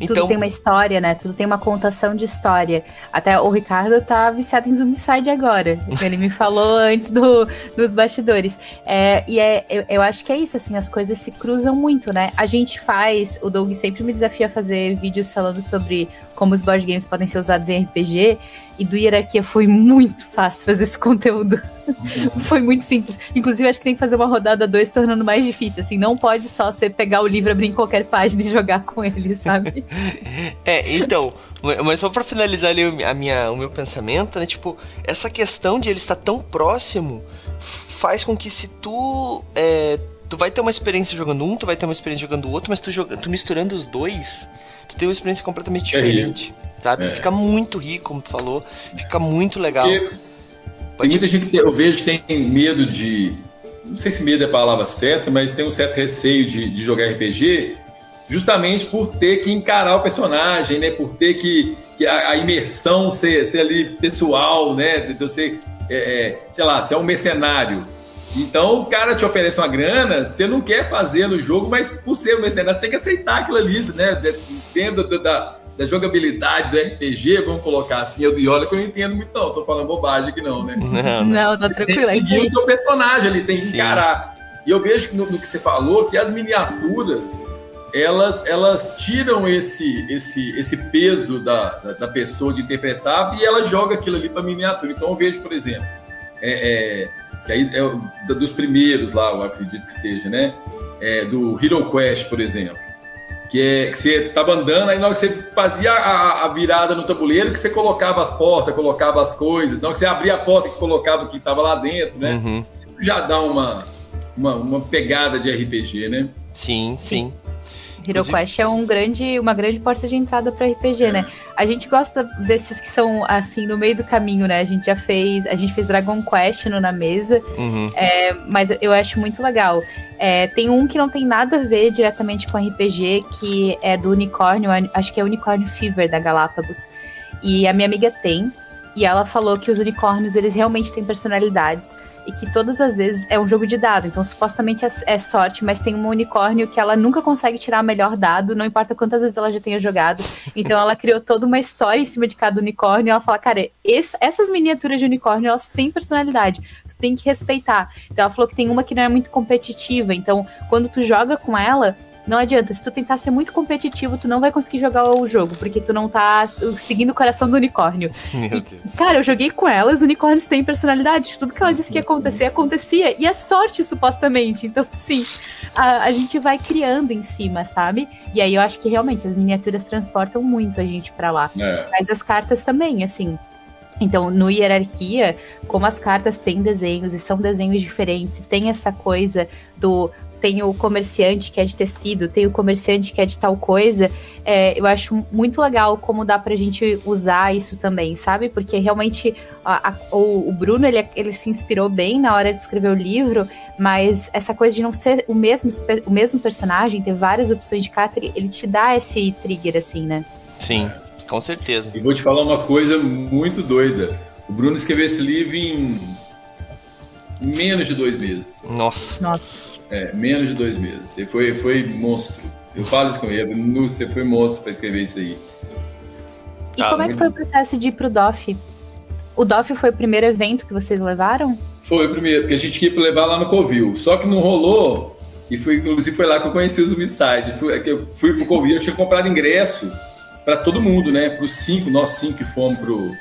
Então... Tudo tem uma história, né? Tudo tem uma contação de história. Até o Ricardo tá viciado em Zombicide agora. Ele me falou antes do, dos bastidores. É, e é, eu, eu, acho que é isso, assim, as coisas se cruzam muito, né? A gente faz, o Doug sempre me desafia a fazer vídeos falando sobre como os board games podem ser usados em RPG. E do Hierarquia foi muito fácil fazer esse conteúdo. Uhum. foi muito simples. Inclusive, acho que tem que fazer uma rodada 2 tornando mais difícil. Assim, não pode só você pegar o livro, abrir em qualquer página e jogar com ele, sabe? é, então, mas só para finalizar ali a minha, o meu pensamento, né? Tipo, essa questão de ele estar tão próximo faz com que se tu. É, tu vai ter uma experiência jogando um, tu vai ter uma experiência jogando o outro, mas tu, joga, tu misturando os dois tu tem uma experiência completamente é diferente. É sabe? É. Fica muito rico, como tu falou. Fica muito legal. Tem muita gente que eu vejo que tem medo de. Não sei se medo é a palavra certa, mas tem um certo receio de, de jogar RPG, justamente por ter que encarar o personagem, né? Por ter que, que a, a, imersão ser, ser ali pessoal, né? De você, é, é, sei lá, ser um mercenário. Então o cara te oferece uma grana, você não quer fazer no jogo, mas por ser um mercenário, você tem que aceitar aquilo ali, né? Dentro da, da, da jogabilidade do RPG, vamos colocar assim. e olha que eu não entendo muito, não. Tô falando bobagem aqui, não, né? Não, não tá tranquilo. Tem que seguir o seu personagem ali, tem que Sim. encarar. E eu vejo que no, no, que você falou que as miniaturas elas, elas tiram esse, esse, esse peso da, da, da pessoa de interpretar e ela joga aquilo ali para miniatura. Então eu vejo, por exemplo, é, é que aí é dos primeiros lá, eu acredito que seja, né? É, do Hero Quest, por exemplo. Que é que você tava andando, aí na hora que você fazia a, a, virada no tabuleiro, que você colocava as portas, colocava as coisas, na hora que você abria a porta que colocava o que estava lá dentro, né? Uhum. Já dá uma, uma, uma, pegada de RPG, né? Sim, sim. Hero Quest é um grande, uma grande porta de entrada para RPG, é. né? A gente gosta desses que são assim no meio do caminho, né? A gente já fez, a gente fez Dragon Quest no na mesa, uhum. é, mas eu acho muito legal. É, tem um que não tem nada a ver diretamente com RPG, que é do unicórnio, acho que é Unicorn Fever da Galápagos. E a minha amiga tem, e ela falou que os unicórnios eles realmente têm personalidades e que todas as vezes é um jogo de dado. Então, supostamente é, é, sorte, mas tem um unicórnio que ela nunca consegue tirar o melhor dado, não importa quantas vezes ela já tenha jogado. Então, ela criou toda uma história em cima de cada unicórnio. Ela fala, cara, esse, essas miniaturas de unicórnio, elas têm personalidade. Tu tem que respeitar. Então, ela falou que tem uma que não é muito competitiva. Então, quando tu joga com ela, não adianta. Se tu tentar ser muito competitivo, tu não vai conseguir jogar o jogo, porque tu não tá seguindo o coração do unicórnio. E, cara, eu joguei com elas, os unicórnios têm personalidade. Tudo que ela disse que ia acontecer, acontecia. E é sorte, supostamente. Então, sim, a, a gente vai criando em cima, sabe? E aí eu acho que realmente as miniaturas transportam muito a gente para lá. É. Mas as cartas também, assim. Então, no hierarquia, como as cartas têm desenhos e são desenhos diferentes, tem essa coisa do tem o comerciante que é de tecido, tem o comerciante que é de tal coisa. É, eu acho muito legal como dá pra gente usar isso também, sabe? Porque realmente a, a, o, o, Bruno ele, ele se inspirou bem na hora de escrever o livro, mas essa coisa de não ser o mesmo, o mesmo personagem, ter várias opções de carta, ele te dá esse trigger, assim, né? Sim, com certeza. E vou te falar uma coisa muito doida. O Bruno escreveu esse livro em menos de dois meses. Nossa. Nossa. É, menos de dois meses. Você foi, foi monstro. Eu falo isso com ele, você foi monstro para escrever isso aí. E ah, como é que foi o processo de ir pro DOF? O DOF foi o primeiro evento que vocês levaram? Foi o primeiro, porque a gente ia levar lá no Covil. Só que não rolou, e foi, inclusive foi lá que eu conheci os é eu fui pro Covil, eu tinha comprado ingresso para todo mundo, né? Para os cinco, nós cinco que fomos pro,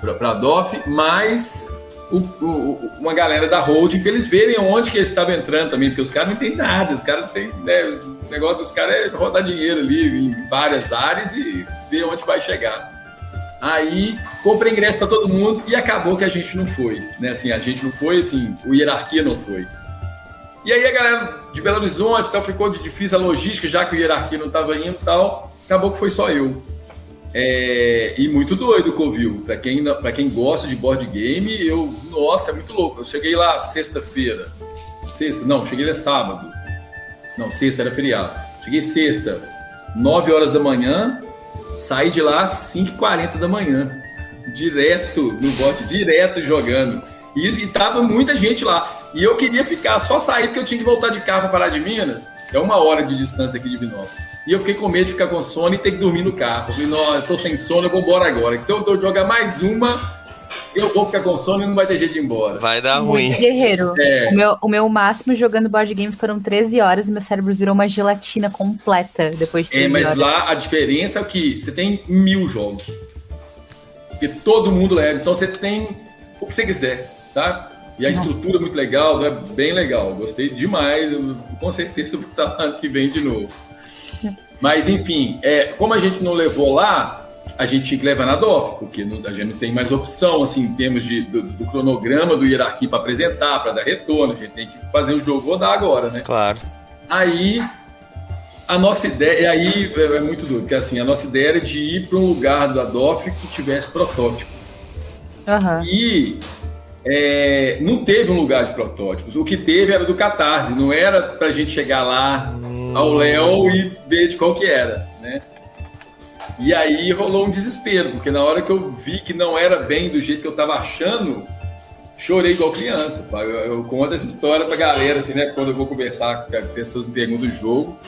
pra, pra DOF, mas o, o, uma galera da holding para eles verem onde que eles estavam entrando também, porque os caras não entendem nada, os caras têm, né, o negócio dos caras é rodar dinheiro ali em várias áreas e ver onde vai chegar. Aí comprei ingresso para todo mundo e acabou que a gente não foi, né? Assim, a gente não foi, assim, o hierarquia não foi. E aí a galera de Belo Horizonte tal ficou de difícil a logística, já que o hierarquia não estava indo, tal. Acabou que foi só eu. É, e muito doido o Covil. Para quem, pra quem gosta de board game, eu. Nossa, é muito louco. Eu cheguei lá sexta-feira. Sexta? Não, cheguei lá sábado. Não, sexta era feriado. Cheguei sexta, 9 horas da manhã, saí de lá às 5h40 da manhã. Direto no bote, direto jogando. E, e tava muita gente lá. E eu queria ficar, só sair porque eu tinha que voltar de carro para parar de Minas. É uma hora de distância daqui de Vinópolis. E eu fiquei com medo de ficar com sono e ter que dormir no carro. Eu falei, não, eu tô sem sono, eu vou embora agora. Que se eu jogar mais uma, eu vou ficar com sono e não vai ter jeito de ir embora. Vai dar ruim. Muito guerreiro. É. O, meu, o meu máximo jogando board game foram 13 horas e meu cérebro virou uma gelatina completa depois de 13 É, mas horas. lá a diferença é que você tem mil jogos. Porque todo mundo leva. Então você tem o que você quiser, sabe? E a Nossa. estrutura é muito legal, é bem legal. Gostei demais. Eu, com certeza vou estar ano que vem de novo. Mas, enfim, é, como a gente não levou lá, a gente tinha que levar na DOF, porque não, a gente não tem mais opção, assim, em termos de, do, do cronograma do hierarquia para apresentar, para dar retorno. A gente tem que fazer o jogo rodar agora, né? Claro. Aí, a nossa ideia, e aí é, é muito duro, porque assim, a nossa ideia era de ir para um lugar da DOF que tivesse protótipos. Uhum. E é, não teve um lugar de protótipos. O que teve era do Catarse, não era para a gente chegar lá ao Léo e ver de qual que era, né? E aí rolou um desespero, porque na hora que eu vi que não era bem do jeito que eu estava achando, chorei igual criança. Eu, eu, conto essa história pra galera, assim, né? Quando eu vou conversar com pessoas me perguntam do jogo,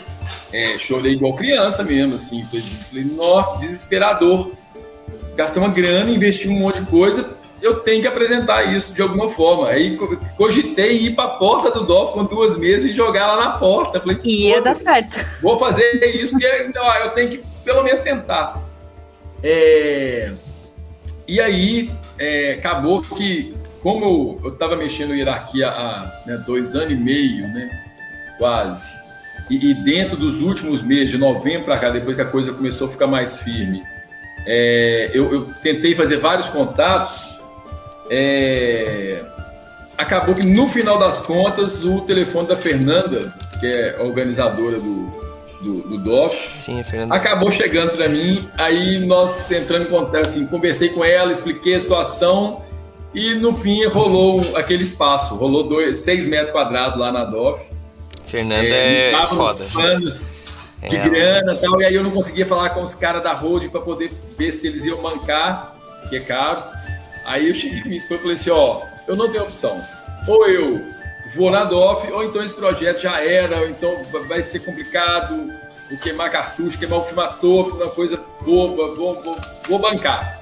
é, chorei igual criança mesmo, assim. Falei, nossa, desesperador. Gastei uma grana, investi um monte de coisa, eu tenho que apresentar isso de alguma forma. Aí cogitei ir para a porta do DOF com duas mesas e jogar lá na porta. Falei, ia dar certo. Vou fazer isso porque não, eu tenho que pelo menos tentar. É... E aí é, acabou que, como eu estava mexendo em hierarquia há né, dois anos e meio, né, quase, e, e dentro dos últimos meses, de novembro para cá, depois que a coisa começou a ficar mais firme, é, eu, eu tentei fazer vários contatos é... Acabou que no final das contas o telefone da Fernanda, que é organizadora do, do, do DOF, Sim, acabou chegando para mim. Aí nós entrando em contato, assim, conversei com ela, expliquei a situação e no fim rolou aquele espaço, rolou dois, seis metros quadrados lá na DOF. Fernanda é, é foda. planos de é, grana e tal, e aí eu não conseguia falar com os caras da Road para poder ver se eles iam bancar, que é caro. Aí eu cheguei com minha esposa e falei assim: ó, eu não tenho opção. Ou eu vou na DOF, ou então esse projeto já era, ou então vai ser complicado, vou queimar cartucho, queimar o filme uma coisa boba, vou, vou, vou bancar,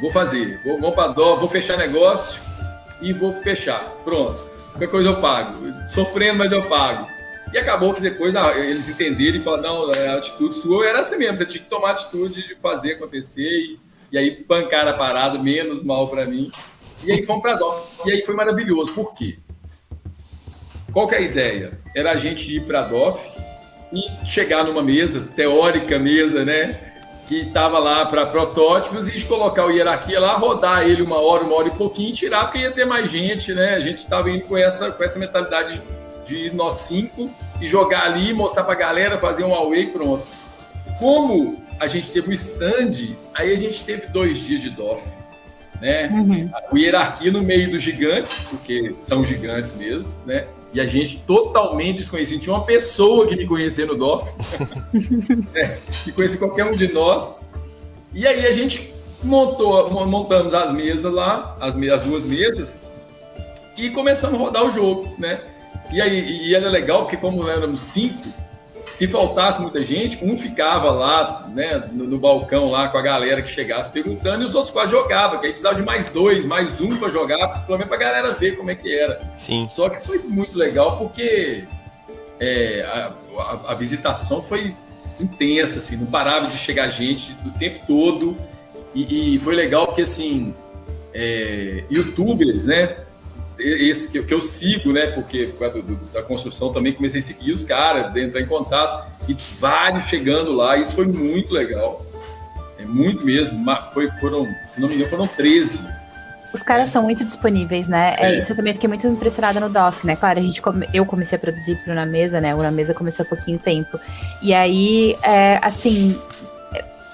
vou fazer, vou, vou para DOF, vou fechar negócio e vou fechar. Pronto. Qualquer coisa eu pago. Sofrendo, mas eu pago. E acabou que depois ah, eles entenderam e falaram, não, a atitude sua era assim mesmo, você tinha que tomar atitude de fazer acontecer e, e aí pancar a parada, menos mal para mim. E aí fomos para DOF. E aí foi maravilhoso. Por quê? Qual que é a ideia? Era a gente ir para a DOF e chegar numa mesa, teórica mesa, né? Que estava lá para protótipos e colocar o hierarquia lá, rodar ele uma hora, uma hora e pouquinho e tirar, porque ia ter mais gente, né? A gente estava indo com essa, com essa mentalidade de nós cinco e jogar ali, mostrar para a galera, fazer um away pronto. Como a gente teve um stand, aí a gente teve dois dias de DOF. Né? Uhum. O hierarquia no meio dos gigantes, porque são gigantes mesmo, né? E a gente totalmente desconhecido. Tinha uma pessoa que me conhecia no DOF, é, que conhecia qualquer um de nós. E aí a gente montou, montamos as mesas lá, as, as duas mesas, e começamos a rodar o jogo, né? E aí e era legal porque como éramos cinco, se faltasse muita gente, um ficava lá, né, no, no, balcão lá com a galera que chegasse perguntando e os outros quase jogavam, que aí precisava de mais dois, mais um para jogar, pelo menos para a galera ver como é que era. Sim. Só que foi muito legal porque é, a, a, a, visitação foi intensa, assim, não parava de chegar gente o tempo todo e, e foi legal porque, assim, é, youtubers, né, esse que, que eu sigo, né? Porque por causa do, da construção também comecei a seguir os caras, entrar em contato e vários chegando lá. Isso foi muito legal. É muito mesmo. Foi, foram, se não me engano, foram 13. Os caras são muito disponíveis, né? É. É, isso eu também fiquei muito impressionada no DOF, né? Claro, a gente come... eu comecei a produzir pro Na Mesa, né? O Na Mesa começou há pouquinho tempo. E aí, é, assim,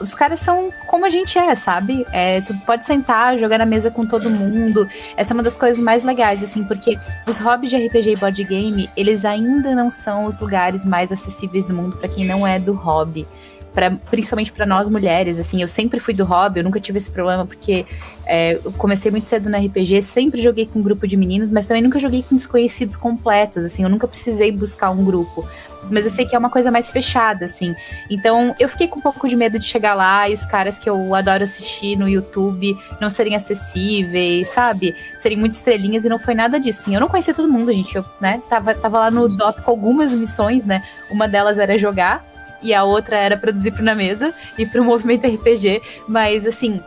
os caras são como a gente é, sabe? É, tu pode sentar, jogar na mesa com todo mundo. Essa é uma das coisas mais legais, assim, porque os hobbies de RPG e board game, eles ainda não são os lugares mais acessíveis do mundo para quem não é do hobby. Pra, principalmente para nós mulheres, assim, eu sempre fui do hobby, eu nunca tive esse problema, porque é, eu comecei muito cedo no RPG, sempre joguei com um grupo de meninos, mas também nunca joguei com desconhecidos completos, assim, eu nunca precisei buscar um grupo mas eu sei que é uma coisa mais fechada, assim. Então eu fiquei com um pouco de medo de chegar lá e os caras que eu adoro assistir no YouTube não serem acessíveis, sabe? Serem muito estrelinhas e não foi nada disso. Assim, eu não conhecia todo mundo, gente. Eu, né, tava, tava lá no DOF com algumas missões, né? Uma delas era jogar e a outra era produzir pro Na Mesa e pro Movimento RPG, mas assim,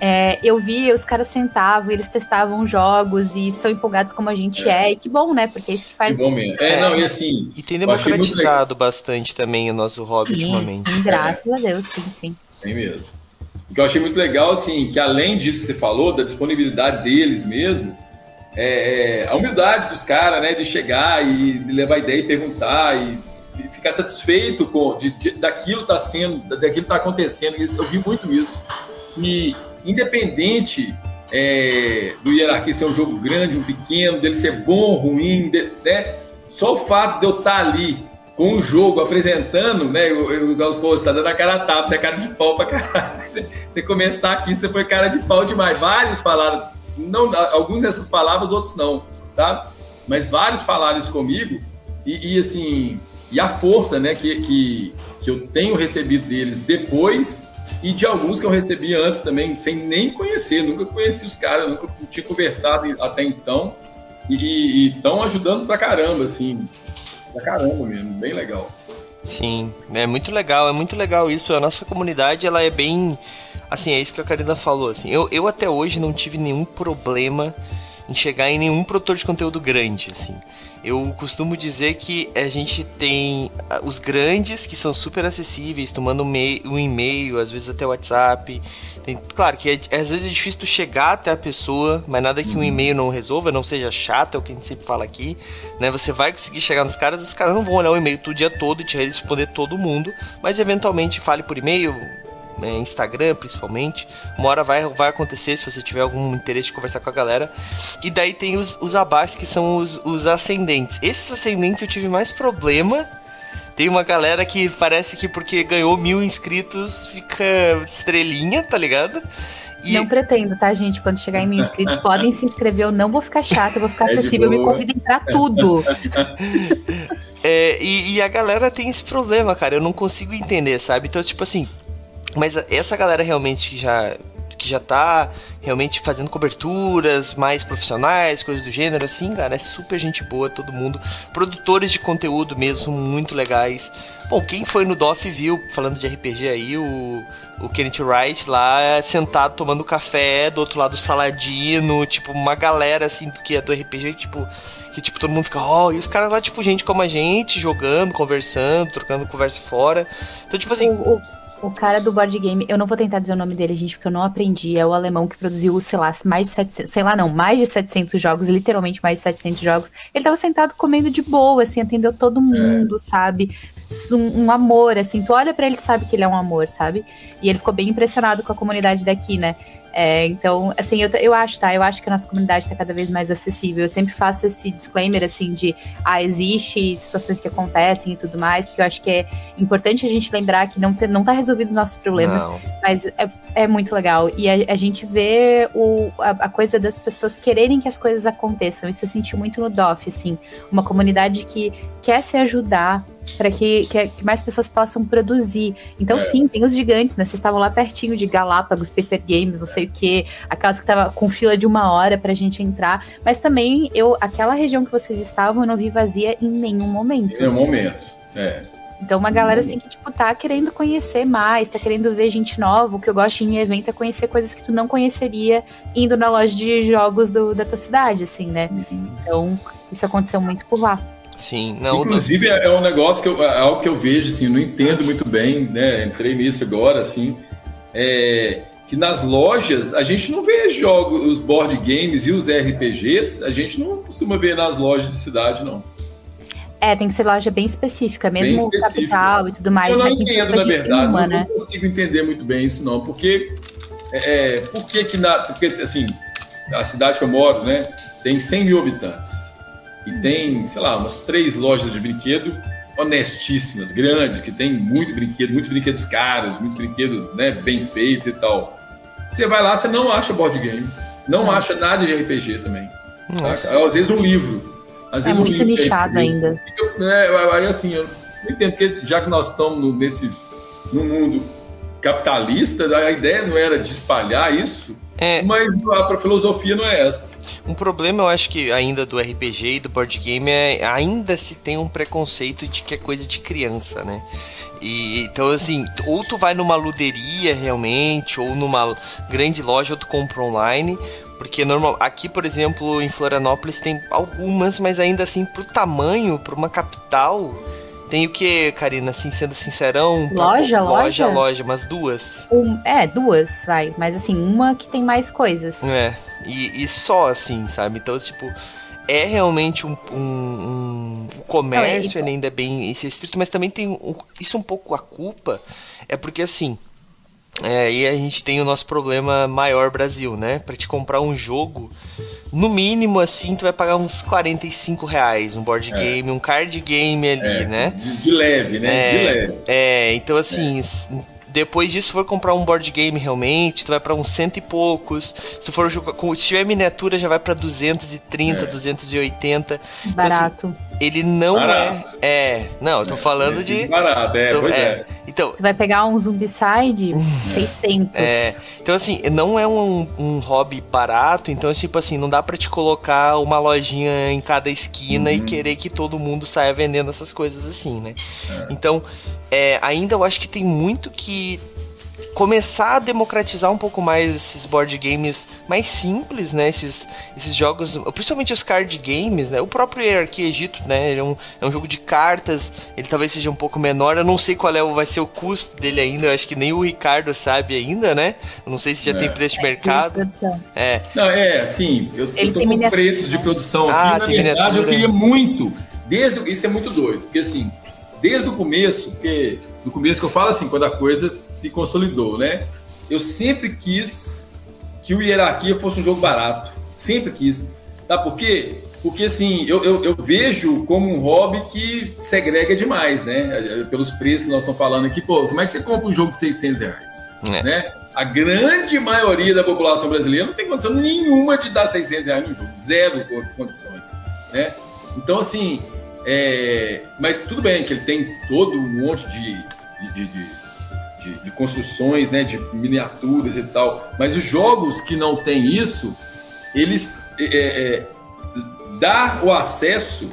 é, eu vi, os caras sentavam, eles testavam jogos e são empolgados como a gente é. é e que bom, né? Porque é isso que faz. Que bom mesmo. É, é, não, e assim. E tem democratizado bastante também o nosso hobby sim, ultimamente. Sim, graças a Deus, sim, sim. Tem mesmo. O que eu achei muito legal, assim, que além disso que você falou, da disponibilidade deles mesmo, é, é a humildade dos caras, né? De chegar e levar ideia e perguntar e, e ficar satisfeito com de, de, daquilo tá sendo, daquilo tá acontecendo. Eu vi muito isso. E independente é, do hierarquia ser um jogo grande, um pequeno, dele ser bom ruim, de, né? Só o fato de eu estar ali com o jogo apresentando, né? O Galo está dando a cara a tapa, você é cara de pau pra caralho. Você começar aqui, você foi cara de pau demais. Vários falaram, não, alguns dessas palavras, outros não, tá? Mas vários falaram isso comigo e, e assim, e a força, né, que, que, que eu tenho recebido deles depois e de alguns que eu recebi antes também, sem nem conhecer, nunca conheci os caras, nunca tinha conversado até então, e estão ajudando pra caramba, assim, pra caramba mesmo, bem legal. Sim, é muito legal, é muito legal isso. A nossa comunidade, ela é bem. Assim, é isso que a Karina falou. Assim, eu, eu até hoje não tive nenhum problema em chegar em nenhum produtor de conteúdo grande, assim. Eu costumo dizer que a gente tem ah, os grandes que são super acessíveis, tomando um e-mail, às vezes até o WhatsApp. Tem, claro que é, às vezes é difícil tu chegar até a pessoa, mas nada que um uhum. e-mail não resolva, não seja chato, é o que a gente sempre fala aqui. Né? Você vai conseguir chegar nos caras, os caras não vão olhar o e-mail o dia todo e te responder todo mundo, mas eventualmente fale por e-mail, é, Instagram principalmente. Uma hora vai, vai acontecer se você tiver algum interesse de conversar com a galera. E daí tem os, os abaixo que são os, os ascendentes. Esses ascendentes eu tive mais problema. Tem uma galera que parece que porque ganhou mil inscritos fica estrelinha, tá ligado? E... Não pretendo, tá, gente? Quando chegar em mil inscritos, podem se inscrever. Eu não vou ficar chata, eu vou ficar é acessível. Me convidem pra tudo. é, e, e, a galera tem esse problema, cara. Eu não consigo entender, sabe? Então, tipo assim, mas essa galera realmente que já que já tá realmente fazendo coberturas mais profissionais, coisas do gênero, assim, cara, é super gente boa, todo mundo. Produtores de conteúdo mesmo, muito legais. Bom, quem foi no DOF viu, falando de RPG aí, o, o Kenneth Wright lá sentado tomando café do outro lado do Saladino, tipo, uma galera assim que é do RPG, tipo que, tipo, todo mundo fica, ó, oh, e os caras lá, tipo, gente como a gente, jogando, conversando, trocando conversa fora. Então, tipo assim. O, o, cara do board game, eu não vou tentar dizer o nome dele, gente, porque eu não aprendi. É o alemão que produziu, sei lá, mais de 700, sei lá, não, mais de 700 jogos, literalmente mais de 700 jogos. Ele tava sentado comendo de boa, assim, atendeu todo mundo, é. sabe? Um, um, amor, assim, tu olha para ele sabe que ele é um amor, sabe? E ele ficou bem impressionado com a comunidade daqui, né? É, então, assim, eu, eu acho, tá? Eu acho que a nossa comunidade está cada vez mais acessível. Eu sempre faço esse disclaimer, assim, de, ah, existe situações que acontecem e tudo mais, porque eu acho que é importante a gente lembrar que não, ter, não tá resolvido os nossos problemas, não. mas é, é, muito legal. E a, a gente vê o, a, a, coisa das pessoas quererem que as coisas aconteçam. Isso eu senti muito no DOF, assim, uma comunidade que quer se ajudar, para que, que, que, mais pessoas possam produzir. Então, é. sim, tem os gigantes, né? Vocês estavam lá pertinho de Galápagos, Paper Games, não sei o quê, aquelas que tava com fila de uma hora pra gente entrar. Mas também, eu, aquela região que vocês estavam, eu não vi vazia em nenhum momento. Em nenhum momento, é. Então, uma galera assim que, tipo, tá querendo conhecer mais, tá querendo ver gente nova. O que eu gosto em evento é conhecer coisas que tu não conheceria indo na loja de jogos do, da tua cidade, assim, né? Uhum. Então, isso aconteceu muito por lá. Sim, não. Inclusive é um negócio que eu, é algo que eu vejo, assim, não entendo muito bem, né? Entrei nisso agora, assim, é que nas lojas a gente não vê jogos, os board games e os RPGs, a gente não costuma ver nas lojas de cidade, não. É, tem que ser loja bem específica, mesmo bem específica. capital e tudo mais. Eu não entendo, na verdade, uma, né? não consigo entender muito bem isso, não, porque é, por que que na, porque assim, a cidade que eu moro, né, tem 100 mil habitantes e tem, sei lá, umas três lojas de brinquedo honestíssimas, grandes, que tem muito brinquedo, muitos brinquedos caros, muitos brinquedos né, bem feitos e tal. Você vai lá, você não acha board game, não é. acha nada de RPG também. Às vezes um livro. Às é vezes muito um livro nichado ainda. Eu, né, aí assim, eu não entendo, porque já que nós estamos nesse, no mundo capitalista, a ideia não era de espalhar isso, é, mas a filosofia não é essa. Um problema, eu acho que ainda do RPG e do board game é ainda se tem um preconceito de que é coisa de criança, né? E, então, assim, ou tu vai numa luderia realmente, ou numa grande loja, ou tu compra online. Porque normal, aqui, por exemplo, em Florianópolis tem algumas, mas ainda assim, pro tamanho, pra uma capital, tem o que, Karina, assim, sendo sincerão? Loja, loja? Loja, loja, mas duas. Um, é, duas, vai. Mas assim, uma que tem mais coisas. É, e, e só assim, sabe? Então, tipo, é realmente um, um, um o comércio, ele ainda é bem restrito, mas também tem um, isso um pouco a culpa, é porque assim, é, e a gente tem o nosso problema maior Brasil, né? Para te comprar um jogo, no mínimo assim, tu vai pagar uns 45 reais um board é. game, um card game ali, é, né? De, de, leve, né? É, de leve. É, então assim, é. Depois disso, se for comprar um board game realmente, tu vai para uns cento e poucos. Se tu for jogar, se tiver miniatura, já vai para 230, é. 280. Barato. Então, assim, ele não barato. é. É, não, eu tô é, falando de. Barato, é, tô, pois é. é. Então, tu vai pegar um Zombicide, 600. É. Então, assim, não é um, um hobby barato. Então, é tipo assim, não dá para te colocar uma lojinha em cada esquina uhum. e querer que todo mundo saia vendendo essas coisas assim, né? É. Então, é, ainda eu acho que tem muito que começar a democratizar um pouco mais esses board games mais simples, né? Esses, esses jogos, principalmente os card games, né? O próprio Hierarchy Egito, né? Ele é um, é um jogo de cartas, ele talvez seja um pouco menor. Eu não sei qual é o, vai ser o custo dele ainda, eu acho que nem o Ricardo sabe ainda, né? Eu não sei se já é. tem preço de mercado. É. Não, é, assim, eu, ele eu tô com preços de produção ah, aqui, na verdade, eu queria muito, desde, isso é muito doido, porque assim, desde o começo, porque no começo que eu falo assim, quando a coisa se consolidou, né? Eu sempre quis que o Hierarquia fosse um jogo barato. Sempre quis. Sabe por quê? Porque assim, eu, eu, eu, vejo como um hobby que segrega demais, né? Pelos preços que nós estamos falando aqui. Pô, como é que você compra um jogo de 600 reais? É. Né? A grande maioria da população brasileira não tem condição nenhuma de dar 600 reais no jogo. Zero condições, né? Então, assim, é, mas tudo bem que ele tem todo um monte de, de, de, de, de, construções, né, de miniaturas e tal. Mas os jogos que não têm isso, eles é, é, é dar o acesso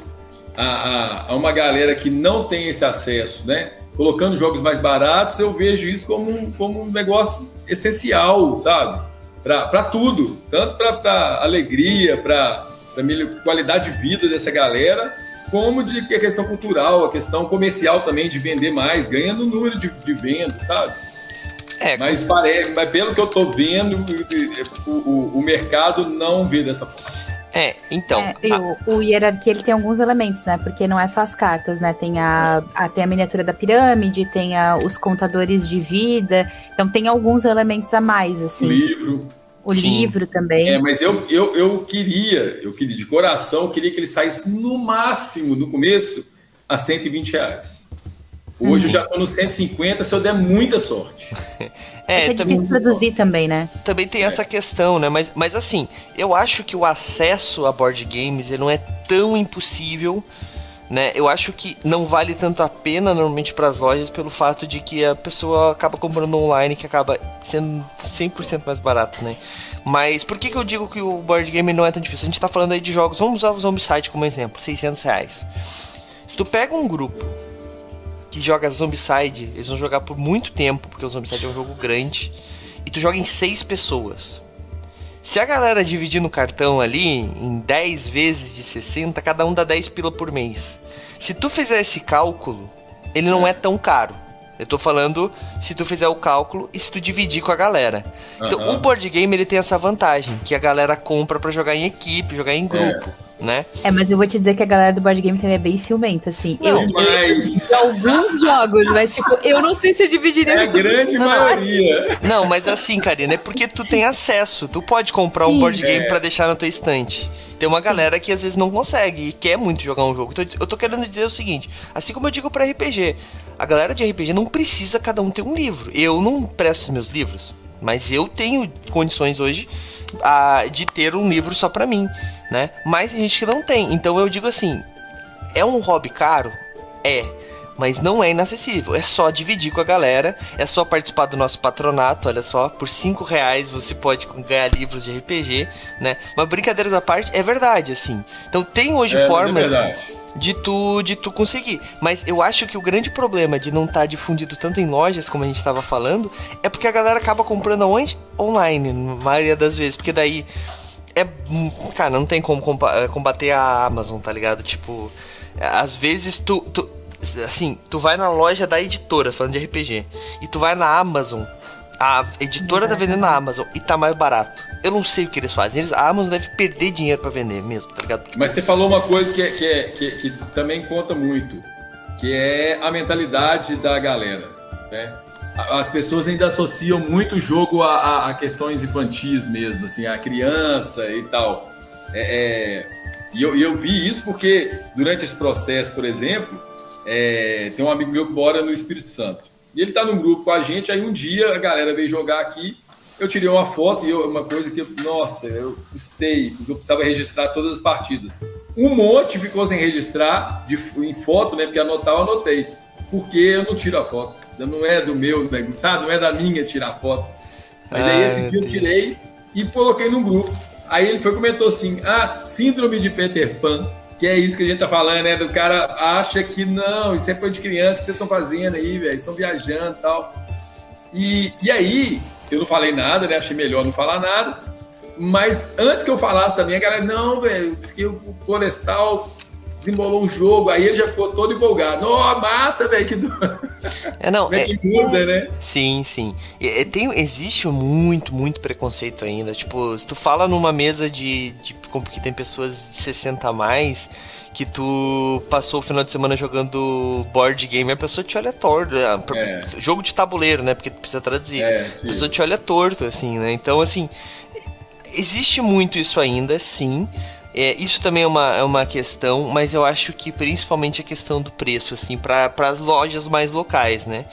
a, a, a, uma galera que não tem esse acesso, né, colocando jogos mais baratos, eu vejo isso como um, como um negócio essencial, sabe? Para tudo, tanto para alegria, para qualidade de vida dessa galera, como de que a questão cultural, a questão comercial também de vender mais, ganhando número de, de vendas, sabe? É, mas, parece, mas pelo que eu tô vendo, o, o, o mercado não vê dessa forma. É, então. É, a... o, o, hierarquia ele tem alguns elementos, né? Porque não é só as cartas, né? Tem a, a, tem a miniatura da pirâmide, tem a, os contadores de vida. Então tem alguns elementos a mais, assim. O livro. O Sim. livro também. É, mas eu, eu, eu queria, eu queria, de coração, eu queria que ele saísse no máximo, no começo, a 120 reais. Hoje uhum. eu já tô no 150 se eu der muita sorte. É, é, é difícil produzir também, né? Também tem é. essa questão, né? Mas, mas assim, eu acho que o acesso a board games ele não é tão impossível né? Eu acho que não vale tanto a pena normalmente para as lojas pelo fato de que a pessoa acaba comprando online que acaba sendo 100% mais barato, né? Mas por que, que eu digo que o board game não é tão difícil? A gente tá falando aí de jogos, vamos usar o Zombicide como exemplo, 600 reais. Se tu pega um grupo que joga Zombicide, eles vão jogar por muito tempo, porque o Zombicide é um jogo grande, e tu joga em seis pessoas. Se a galera dividir no cartão ali em 10 vezes de 60, cada um dá 10 pila por mês. Se tu fizer esse cálculo, ele não é tão caro. Eu tô falando se tu fizer o cálculo e se tu dividir com a galera. Então, uhum. o board game ele tem essa vantagem, que a galera compra para jogar em equipe, jogar em grupo. É né? É, mas eu vou te dizer que a galera do board game também é bem ciumenta, assim. Não, eu, mas... eu alguns jogos, mas tipo, eu não sei se eu dividiria. É a grande maioria. Não, mas assim, Karina, é porque tu tem acesso. Tu pode comprar Sim. um board game é. para deixar na tua estante. Tem uma Sim. galera que às vezes não consegue e quer muito jogar um jogo. Então eu tô querendo dizer o seguinte: assim como eu digo para RPG, a galera de RPG não precisa cada um ter um livro. Eu não presto os meus livros, mas eu tenho condições hoje a, de ter um livro só para mim, né? Mas tem gente que não tem. Então eu digo assim, é um hobby caro? É. Mas não é inacessível, é só dividir com a galera, é só participar do nosso patronato, olha só, por 5 reais você pode ganhar livros de RPG, né? Mas brincadeiras à parte, é verdade, assim. Então tem hoje é, formas. É de tu de tu conseguir. Mas eu acho que o grande problema de não estar tá difundido tanto em lojas, como a gente estava falando, é porque a galera acaba comprando onde? Online, na maioria das vezes, porque daí é, cara, não tem como eh, combater a Amazon, tá ligado? Tipo, às vezes tu, tu assim, tu vai na loja da editora, falando de RPG, e tu vai na Amazon, a editora tá vendendo na Amazon e tá mais barato. Eu não sei o que eles fazem. Eles, a Amazon deve perder dinheiro para vender mesmo, tá ligado? Mas você falou uma coisa que, é, que, é, que, que, também conta muito, que é a mentalidade da galera, né? As pessoas ainda associam muito o jogo a, a, a questões infantis mesmo, assim, a criança e tal. É, é, e eu, eu, vi isso porque durante esse processo, por exemplo, é, tem um amigo meu que mora no Espírito Santo. E ele tá num grupo com a gente, aí um dia a galera veio jogar aqui eu tirei uma foto e eu, uma coisa que, nossa, eu gostei, porque eu precisava registrar todas as partidas. Um monte ficou sem registrar de, em foto, né? Porque anotar eu anotei. Porque eu não tiro a foto. Não é do meu, sabe? Não é da minha tirar foto. Mas aí esse dia eu tirei e coloquei no grupo. Aí ele foi comentou assim: ah, síndrome de Peter Pan, que é isso que a gente tá falando, né? Do cara acha que não, isso é coisa de criança que vocês estão fazendo aí, velho, estão viajando e tal. E, e aí, eu não falei nada, né? Achei melhor não falar nada. Mas antes que eu falasse também, a galera, não, velho, que o Florestal desembolou um jogo, aí ele já ficou todo empolgado. Oh, massa, velho, que, do... é, não, é, que muda, né? Sim, sim. E, tem, existe muito, muito preconceito ainda. Tipo, se tu fala numa mesa de, de como que tem pessoas de 60 a mais, que tu passou o final de semana jogando board game, a pessoa te olha torto. É, é. Jogo de tabuleiro, né? Porque tu precisa traduzir. É, a pessoa te olha torto, assim, né? Então, assim, existe muito isso ainda, sim. É, isso também é uma, é uma questão, mas eu acho que principalmente a questão do preço, assim, para as lojas mais locais, né?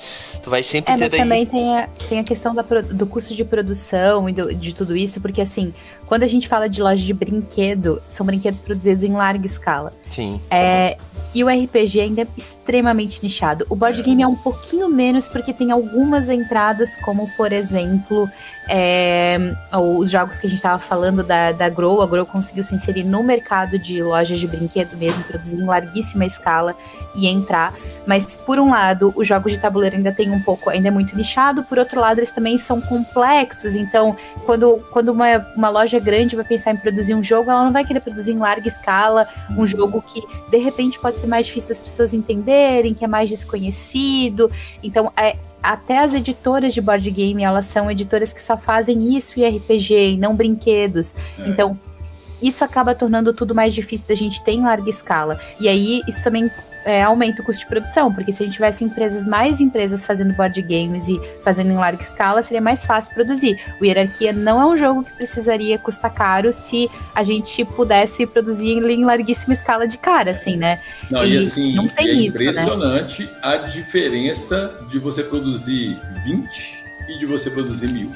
Tu vai sempre É, ter mas daí... também tem a, tem a questão da do custo de produção e do- de tudo isso, porque assim, quando a gente fala de loja de brinquedo, são brinquedos produzidos em larga escala. Sim. É, e o RPG ainda é extremamente nichado. O board game é um pouquinho menos porque tem algumas entradas, como por exemplo, é, os jogos que a gente estava falando da, da Grow. A Grow conseguiu se inserir no mercado de lojas de brinquedo mesmo, produzir em larguíssima escala e entrar. Mas por um lado, os jogos de tabuleiro ainda tem um pouco, ainda é muito nichado. Por outro lado, eles também são complexos. Então, quando, quando uma, uma loja grande vai pensar em produzir um jogo, ela não vai querer produzir em larga escala um jogo que de repente pode ser mais difícil das pessoas entenderem, que é mais desconhecido. Então, é, até as editoras de board game, elas são editoras que só fazem isso e RPG, e não brinquedos. É. Então, isso acaba tornando tudo mais difícil da gente ter em larga escala. E aí, isso também é, aumenta o custo de produção, porque se a gente tivesse empresas, mais empresas fazendo board games e fazendo em larga escala, seria mais fácil produzir. O Hierarquia não é um jogo que precisaria custar caro se a gente pudesse produzir em larguíssima escala de cara, assim, né? Não, e E assim, não tem é isso, né? impressionante a diferença de você produzir 20 e de você produzir mil.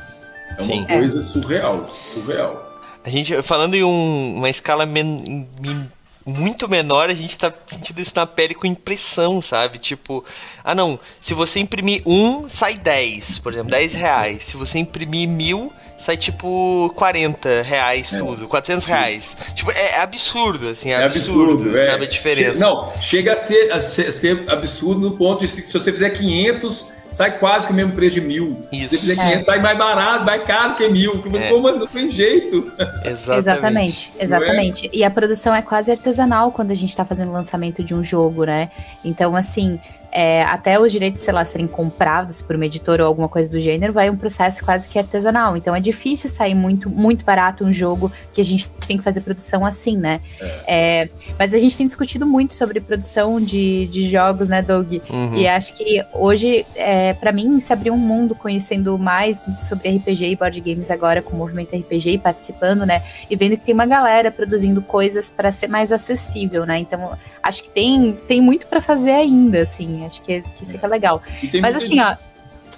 É uma Sim. coisa surreal, surreal. A gente, falando em um- uma escala men- min- muito menor, a gente tá sentindo isso na pele com impressão, sabe? Tipo, ah não, se você imprimir um, sai 10, por exemplo, 10 reais. Se você imprimir mil, sai tipo 40 reais É. tudo, 400 reais. Tipo, é absurdo, assim, é, É absurdo, absurdo, é. sabe a diferença. Não, chega a ser, a ser- ser absurdo no ponto de se, se você fizer 500, sai quase que o mesmo preço de mil. Isso. Se você fizer 500, sai mais barato, mais caro que mil. É. Como não tem jeito. Exatamente. Exatamente, exatamente. E a produção é quase artesanal quando a gente tá fazendo o lançamento de um jogo, né? Então, assim, é, até os direitos, sei lá, serem comprados por uma editora ou alguma coisa do gênero, vai um processo quase que artesanal. Então é difícil sair muito, muito barato um jogo que a gente tem que fazer produção assim, né? É, mas a gente tem discutido muito sobre produção de, de jogos, né, Doug? Uhum. E acho que hoje, é, para mim, se abriu um mundo conhecendo mais sobre RPG e board games agora com o movimento RPG e participando, né? E vendo que tem uma galera produzindo coisas para ser mais acessível, né? Então, acho que tem, tem muito para fazer ainda, assim. Acho que, que isso que é legal. Mas assim, gente- ó,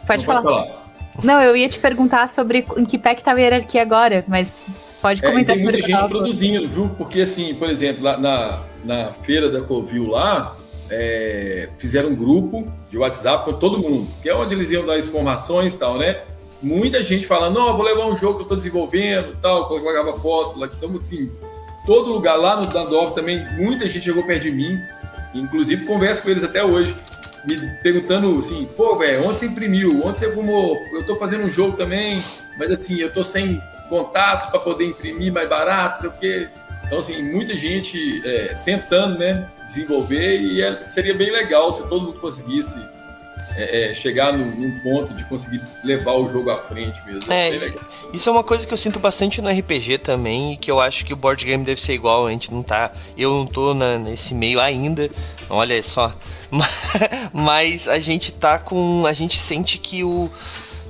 pode Não, falar. Não, eu ia te perguntar sobre em que pé que tá a hierarquia agora, mas pode É, comentar tem muita gente produzindo, viu? Porque, assim, por exemplo, lá na, na feira da Covil lá, é, fizeram um grupo de WhatsApp com todo mundo, que é onde eles iam dar as informações e tal, né? Muita gente falando, não, vou levar um jogo que eu tô desenvolvendo e tal, colocava foto lá, então, assim, todo lugar lá no Dandorf também, muita gente chegou perto de mim, inclusive converso com eles até hoje, me perguntando assim, pô, velho, onde você imprimiu? Onde você arrumou? Eu tô fazendo um jogo também, mas assim, eu tô sem contatos para poder imprimir mais barato, sei o quê. Então, assim, muita gente é, tentando, né, desenvolver e é- seria bem legal se todo mundo conseguisse é, é, chegar num, num ponto de conseguir levar o jogo à frente mesmo. É. Isso é uma coisa que eu sinto bastante no RPG também e que eu acho que o board game deve ser igual. A gente não tá. Eu não tô na- nesse meio ainda. Olha só. Mas a gente tá com. A gente sente que o.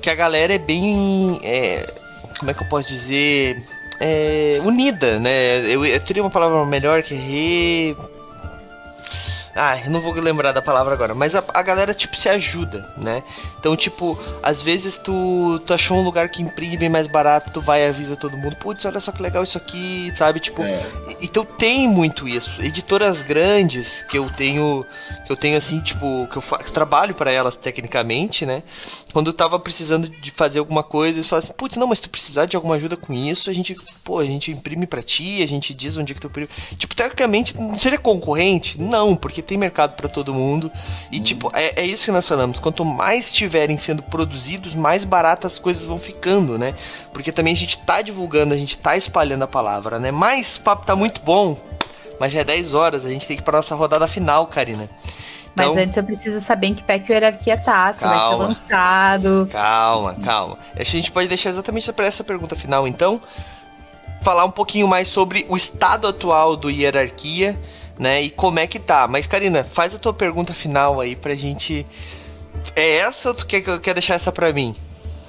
Que a galera é bem. é, como é que eu posso dizer? É, unida, né? Eu, eu teria uma palavra melhor que re. Ah, não vou lembrar da palavra agora, mas a, a galera, tipo, se ajuda, né? Então, tipo, às vezes tu, tu achou um lugar que imprime mais barato, tu vai e avisa todo mundo, putz, olha só que legal isso aqui, sabe? Tipo, É. então tem muito isso. Editoras grandes que eu tenho, que eu tenho assim, tipo, que eu, que eu trabalho para elas tecnicamente, né? Quando eu tava precisando de fazer alguma coisa, eles falam assim, putz, não, mas se tu precisar de alguma ajuda com isso, a gente, pô, a gente imprime pra ti, a gente diz onde é que tu imprime. Tipo, tecnicamente, não seria concorrente? Não, porque tem mercado pra todo mundo. E, tipo, é, é isso que nós falamos. Quanto mais estiverem sendo produzidos, mais baratas as coisas vão ficando, né? Porque também a gente tá divulgando, a gente tá espalhando a palavra, né? Mas o papo tá muito bom. Mas já é 10 horas, a gente tem que ir pra nossa rodada final, Karina. Mas Então- antes eu preciso saber em que pé que o hierarquia tá, se vai ser Calma. lançado. Calma, calma. A gente pode deixar exatamente para essa pergunta final, então. Falar um pouquinho mais sobre o estado atual do hierarquia, né? E como é que tá. Mas, Karina, faz a tua pergunta final aí pra gente. É essa ou tu quer, quer deixar essa pra mim?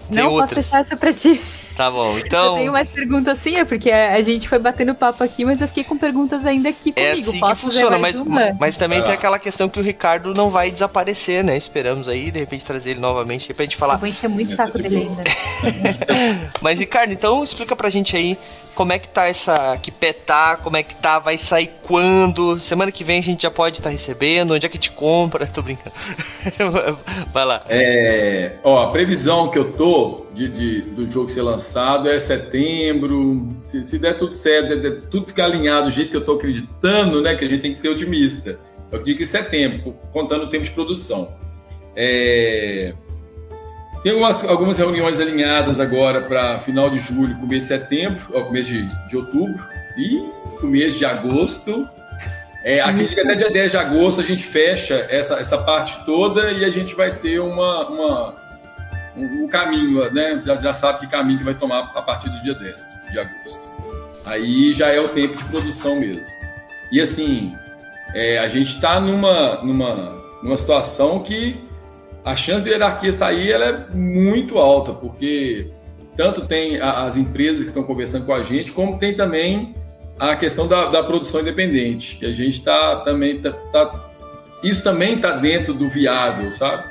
Tem Não posso outras. deixar essa pra ti. Tá bom, então. Eu tenho mais perguntas sim, é porque a gente foi batendo papo aqui, mas eu fiquei com perguntas ainda aqui É comigo. assim Posso que funciona, mas, fazer mais uma? mas também tem lá. aquela questão que o Ricardo não vai desaparecer, né? Esperamos aí, de repente, trazer ele novamente pra gente Eu falar. vou encher muito o saco dele ainda. Mas, Ricardo, então explica pra gente aí como é que tá essa. Que pé tá, como é que tá, vai sair quando? Semana que vem a gente já pode estar recebendo, onde é que te compra? Tô brincando. vai lá. É, ó, a previsão que eu tô de, de- do jogo ser lançado é setembro. Se, se der tudo certo, der- der tudo ficar alinhado do jeito que eu tô acreditando, né? Que a gente tem que ser otimista. Eu digo que setembro, contando o tempo de produção. É, tem algumas, algumas reuniões alinhadas agora para final de julho, começo de setembro, ó, começo de, de outubro e começo de agosto. É, acredito que até dia 10 de agosto a gente fecha essa, essa parte toda e a gente vai ter uma, uma- um, um caminho, né? Já, já sabe que caminho que vai tomar a partir do dia 10 de agosto. Aí já é o tempo de produção mesmo. E assim, é, a gente está numa, numa, numa situação que a chance de hierarquia sair ela é muito alta, porque tanto tem as empresas que estão conversando com a gente, como tem também a questão da, da produção independente, que a gente está também tá, tá- isso também está dentro do viável, sabe?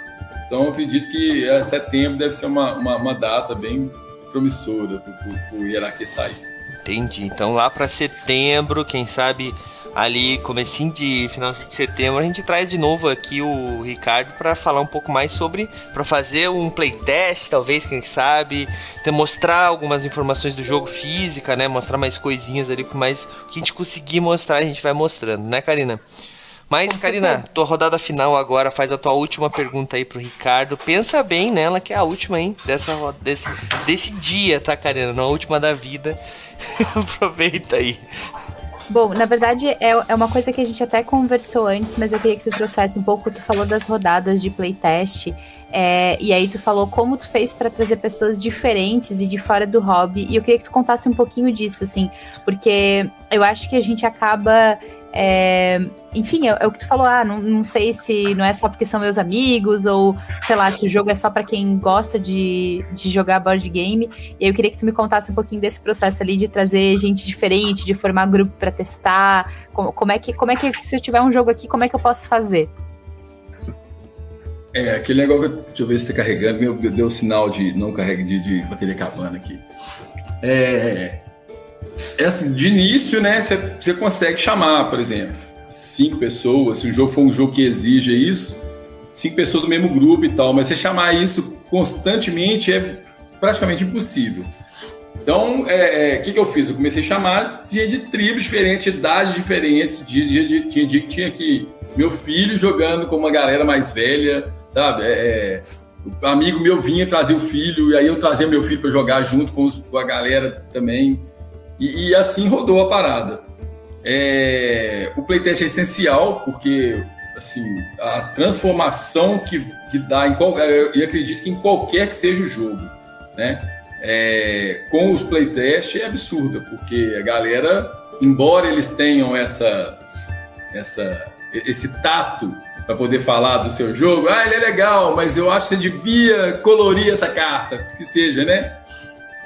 Então acredito que é, setembro deve ser uma, uma, uma data bem promissora para o hierarquia sair. Entendi. Então lá pra setembro, quem sabe ali comecinho de final de setembro, a gente traz de novo aqui o Ricardo pra falar um pouco mais sobre, Pra fazer um playtest, talvez, quem sabe, até mostrar algumas informações do jogo física, né? Mostrar mais coisinhas ali, mais o que a gente conseguir mostrar, a gente vai mostrando, né, Karina? Mas, Com Karina, certeza. tua rodada final agora, faz a tua última pergunta aí pro Ricardo. Pensa bem nela, que é a última, hein? Dessa, desse, desse dia, tá, Karina? Não a última da vida. Aproveita aí. Bom, na verdade é, é uma coisa que a gente até conversou antes, mas eu queria que tu trouxesse um pouco. Tu falou das rodadas de playtest, é, e aí tu falou como tu fez para trazer pessoas diferentes e de fora do hobby. E eu queria que tu contasse um pouquinho disso, assim, porque eu acho que a gente acaba. É, enfim, é, é o que tu falou, ah, não, não sei se não é só porque são meus amigos, ou sei lá, se o jogo é só para quem gosta de, de jogar board game. E eu queria que tu me contasse um pouquinho desse processo ali de trazer gente diferente, de formar grupo pra testar. Como, como é que, como é que se eu tiver um jogo aqui, como é que eu posso fazer? É, aquele negócio, que- deixa eu ver se está carregando, meu, deu sinal de não carrega de, de bateria acabando aqui. É, é assim, de início, né, você consegue chamar, por exemplo, cinco pessoas, se o jogo for um jogo que exija isso, cinco pessoas do mesmo grupo e tal, mas você chamar isso constantemente é praticamente impossível. Então, o é, é, que, que eu fiz? Eu comecei a chamar gente de tribos diferentes, idades diferentes, de, de, de, tinha dia aqui meu filho jogando com uma galera mais velha, sabe? É, é, amigo meu vinha trazer o filho, e aí eu trazia meu filho para jogar junto com, os- com a galera também. E, e assim rodou a parada. É, o playtest é essencial, porque assim, a transformação que, que dá em qual, eu acredito que em qualquer que seja o jogo, né? É, com os playtests é absurda, porque a galera, embora eles tenham essa, essa esse tato para poder falar do seu jogo, ah, ele é legal, mas eu acho que você devia colorir essa carta, que seja, né?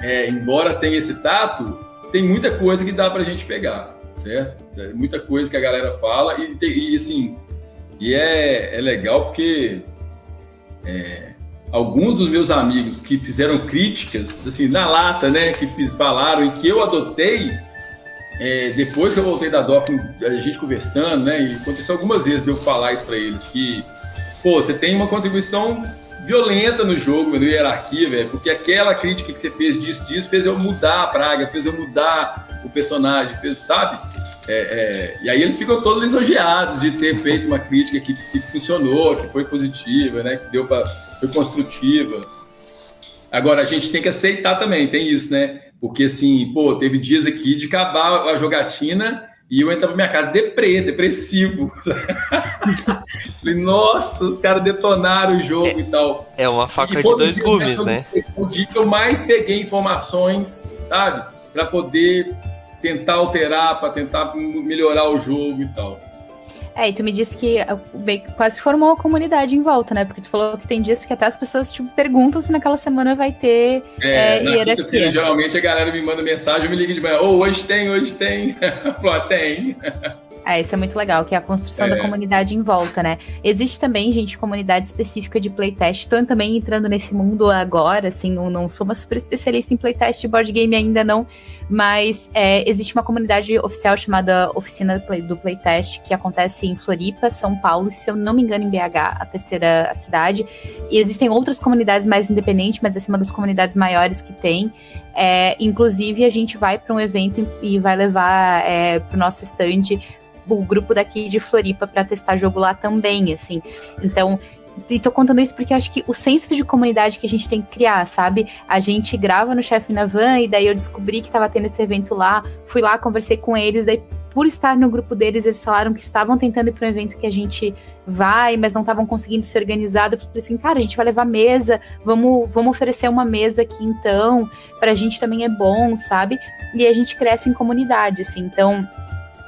É, embora tenha esse tato, tem muita coisa que dá pra gente pegar, certo? É muita coisa que a galera fala e, e, assim, e é, é legal porque é, alguns dos meus amigos que fizeram críticas, assim, na lata, né, que falaram e que eu adotei, é, depois que eu voltei da Dolphin, a gente conversando, né, e aconteceu algumas vezes de eu falar isso para eles, que, pô, você tem uma contribuição violenta no jogo, no hierarquia, velho, porque aquela crítica que você fez disso, disso, fez eu mudar a praga, fez eu mudar o personagem, fez, sabe? É, é, e aí eles ficam todos lisonjeados de ter feito uma crítica que, que funcionou, que foi positiva, né, que deu para foi construtiva. Agora, a gente tem que aceitar também, tem isso, né? Porque, assim, pô, teve dias aqui de acabar a jogatina e eu entrar pra minha casa deprê, depressivo. Falei, nossa, os caras detonaram o jogo e tal. É uma faca de dois dia gumes, né? O dia que eu mais peguei informações, sabe? Pra poder tentar alterar, pra tentar melhorar o jogo e tal. É, e tu me disse que quase formou a comunidade em volta, né? Porque tu falou que tem dias que até as pessoas tipo, perguntam se naquela semana vai ter é, é, hierarquia. Geralmente a galera me manda mensagem, me liga de manhã, ô, oh, hoje tem, hoje tem. Falou, tem. É, isso é muito legal, que é a construção é. da comunidade em volta, né? Existe também, gente, comunidade específica de playtest. Estou também entrando nesse mundo agora, assim, não, não sou uma super especialista em playtest de board game ainda não, mas é, existe uma comunidade oficial chamada Oficina do Playtest, que acontece em Floripa, São Paulo, se eu não me engano, em BH, a terceira cidade. E existem outras comunidades mais independentes, mas essa é uma das comunidades maiores que tem. É, inclusive, a gente vai para um evento e vai levar é, para o nosso stand o grupo daqui de Floripa para testar jogo lá também, assim. Então, e tô contando isso porque acho que o senso de comunidade que a gente tem que criar, sabe? A gente grava no Chefe na Van e daí eu descobri que tava tendo esse evento lá, fui lá, conversei com eles, daí por estar no grupo deles, eles falaram que estavam tentando ir para um evento que a gente vai, mas não estavam conseguindo se organizar. Eu falei assim, cara, a gente vai levar mesa, vamos, vamos oferecer uma mesa aqui então, pra gente também é bom, sabe? E a gente cresce em comunidade, assim. Então,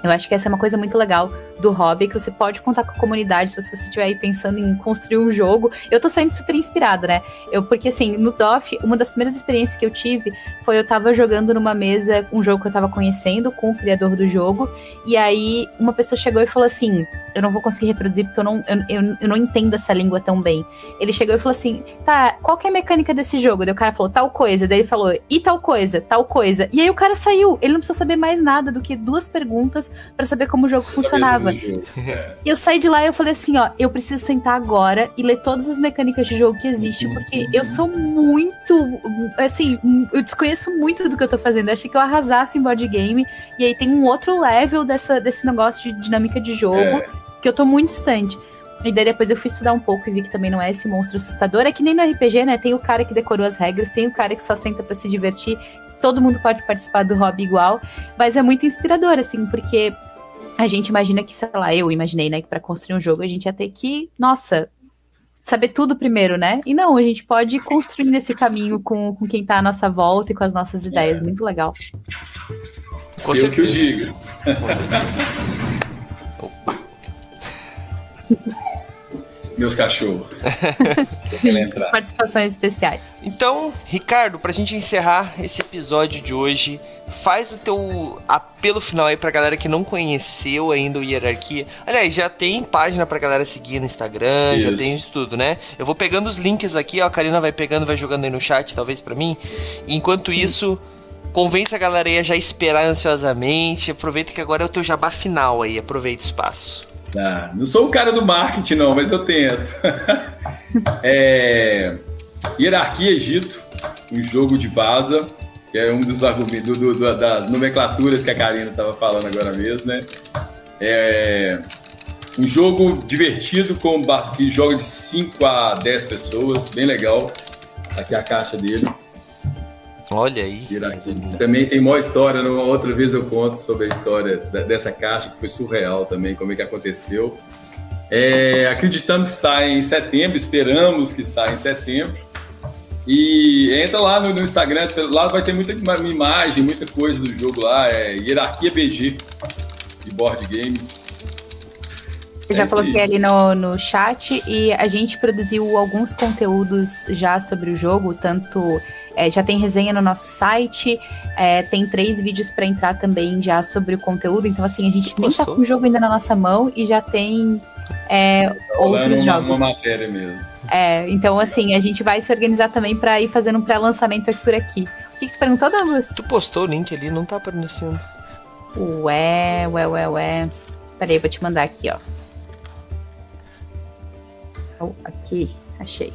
eu acho que essa é uma coisa muito legal do hobby, que você pode contar com a comunidade, então, se você estiver aí pensando em construir um jogo. Eu tô saindo super inspirada, né? Eu, porque assim, no DOF, uma das primeiras experiências que eu tive foi eu tava jogando numa mesa um jogo que eu tava conhecendo com o criador do jogo, e aí uma pessoa chegou e falou assim: Eu não vou conseguir reproduzir porque eu não, eu, eu, eu não entendo essa língua tão bem. Ele chegou e falou assim: Tá, qual que é a mecânica desse jogo? Daí o cara falou tal coisa, daí ele falou, e tal coisa, tal coisa. E aí o cara saiu, ele não precisou saber mais nada do que duas perguntas para saber como o jogo funcionava. É. Eu saí de lá e eu falei assim, ó, eu preciso sentar agora e ler todas as mecânicas de jogo que existem, porque eu sou muito, assim, eu desconheço muito do que eu tô fazendo. Eu achei que eu arrasasse em board game, e aí tem um outro level dessa, desse negócio de dinâmica de jogo, é. que eu tô muito distante. E daí depois eu fui estudar um pouco e vi que também não é esse monstro assustador. É que nem no RPG, né? Tem o cara que decorou as regras, tem o cara que só senta para se divertir. Todo mundo pode participar do hobby igual. Mas é muito inspirador, assim, porque a gente imagina que, sei lá, eu imaginei, né, que para construir um jogo a gente ia ter que, nossa, saber tudo primeiro, né? E não, a gente pode ir construindo esse caminho com, com quem tá à nossa volta e com as nossas ideias. É. Muito legal. Com eu que eu digo. meus cachorros. Participações especiais. Então, Ricardo, pra gente encerrar esse episódio de hoje, faz o teu apelo final aí pra galera que não conheceu ainda o Hierarquia. Aliás, já tem página pra galera seguir no Instagram, isso. já tem isso tudo, né? Eu vou pegando os links aqui, ó, a Karina vai pegando, vai jogando aí no chat, talvez para mim. enquanto isso, convence a galera aí a já esperar ansiosamente. Aproveita que agora é o teu jabá final aí, aproveita o espaço. Ah, não sou o cara do marketing, não, mas eu tento. é, Hierarquia Egito, um jogo de vaza, que é um dos argumentos do, do, das nomenclaturas que a Karina estava falando agora mesmo, né? É um jogo divertido com que joga de 5 a 10 pessoas, bem legal. Aqui é a caixa dele. Olha aí. Também tem maior história, uma outra vez eu conto sobre a história dessa caixa, que foi surreal também, como é que aconteceu. É, acreditamos que sai em setembro, esperamos que saia em setembro. E entra lá no, no, Instagram, lá vai ter muita imagem, muita coisa do jogo lá, é Hierarquia BG de board game. Eu já é coloquei ali no, no chat e a gente produziu alguns conteúdos já sobre o jogo, tanto é, já tem resenha no nosso site, é, tem três vídeos para entrar também já sobre o conteúdo. Então, assim, a gente nem tá com o jogo ainda na nossa mão e já tem é, outros uma, jogos. Uma matéria mesmo. É, então, assim, a gente vai se organizar também para ir fazendo um pré-lançamento aqui por aqui. O que, que tu perguntou, Douglas? Tu postou o link ali, não tá aparecendo. Ué, ué, ué, ué. Peraí, vou te mandar aqui, ó. Oh, aqui, achei.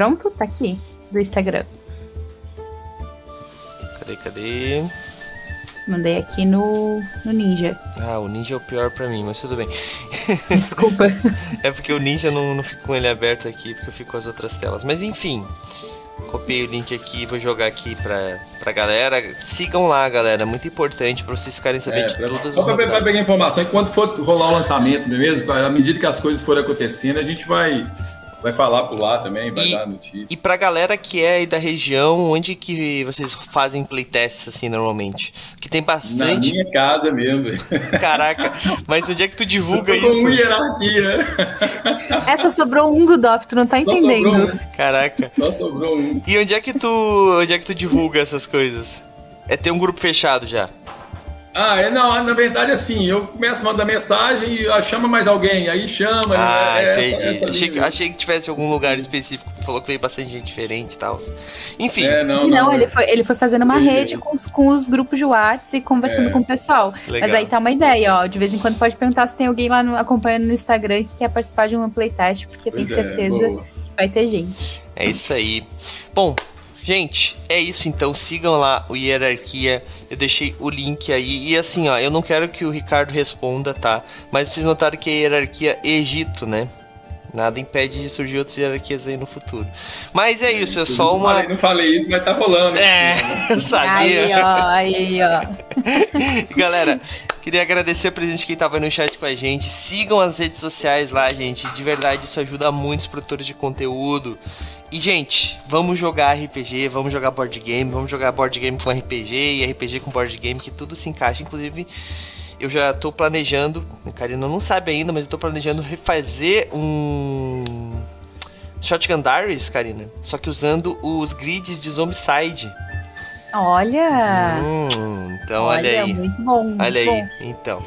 Pronto? Tá aqui, do Instagram. Cadê, cadê? Mandei aqui no, no Ninja. Ah, o Ninja é o pior pra mim, mas tudo bem. Desculpa. é porque o Ninja não, não fico com ele aberto aqui, porque eu fico com as outras telas. Mas enfim, copiei o link aqui, vou jogar aqui pra, pra galera. Sigam lá, galera, muito importante pra vocês ficarem sabendo é, de todas as coisas. Vai pegar informação, enquanto for rolar o lançamento mesmo, à medida que as coisas forem acontecendo, a gente vai vai falar por lá também, vai E- dar notícia. E pra galera que é aí da região, onde que vocês fazem playtests assim normalmente? Porque tem Na bastante. minha casa mesmo. Caraca, mas onde é que tu divulga Eu tô com isso? hierarquia. Essa sobrou um do Doff, tu não tá Só sobrou entendendo. um. Caraca. Só sobrou um. E onde é que tu. Onde é que tu divulga essas coisas? É ter um grupo fechado já. Ah, é, não, na verdade, assim, eu começo a mandar mensagem e ah, chama mais alguém, aí chama. Ah, é, é essa- entendi. essa achei, que, achei que tivesse algum lugar específico. Falou que veio bastante gente diferente e tal. Enfim, É, não, Não, não, ele foi, ele foi fazendo uma Beleza. rede com os, com os grupos de WhatsApp e conversando É. com o pessoal. legal. Mas aí tá uma ideia, ó. De vez em quando pode perguntar se tem alguém lá no- acompanhando no Instagram que quer participar de um playtest, porque Pois tenho é, certeza que vai ter gente. É isso aí. Bom, gente, é isso então. Sigam lá o Hierarquia. Eu deixei o link aí. E assim, ó, eu não quero que o Ricardo responda, tá? Mas vocês notaram que é Hierarquia Egito, né? Nada impede de surgir outras hierarquias aí no futuro. Mas é isso, é só Não falei, uma. não falei isso, mas tá rolando. É, eu Aí, sabia. ó, aí, ó. Galera, queria agradecer a presença de quem tava no chat com a gente. Sigam as redes sociais lá, gente. De verdade, isso ajuda muito os produtores de conteúdo. E, gente, vamos jogar RPG, vamos jogar board game, vamos jogar board game com RPG e RPG com board game, que tudo se encaixa. Inclusive, eu já tô planejando, a Karina não sabe ainda, mas eu tô planejando refazer um Shotgun Diaries, Karina, só que usando os grids de Zombicide. Olha. Hum, então, olha, olha, aí. muito bom. muito Olha aí, bom. então.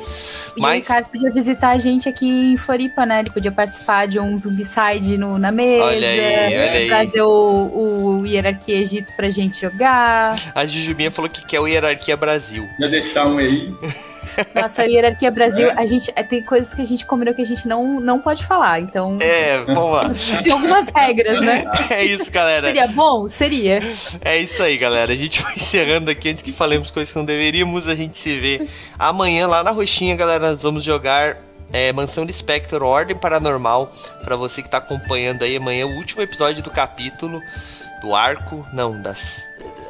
E Mas- o Ricardo podia visitar a gente aqui em Floripa, né? Ele podia participar de um Zumbicide no, na mesa. Olha aí, olha aí. Trazer o, o Hierarquia Egito pra gente jogar. A Jujubinha falou que quer o Hierarquia Brasil. Já deixar um aí. Nossa, Hierarquia Brasil, É. a gente é, tem coisas que a gente combinou que a gente não, não pode falar. Então, É, vamos lá. tem algumas regras, né? É isso, galera. Seria bom? Seria. É isso aí, galera. A gente vai encerrando aqui antes que falemos coisas que não deveríamos. A gente se vê amanhã lá na Roxinha, galera. Nós vamos jogar é, Mansão de Spectre, Ordem Paranormal. Pra você que tá acompanhando aí amanhã, o último episódio do capítulo, do arco. Não, das.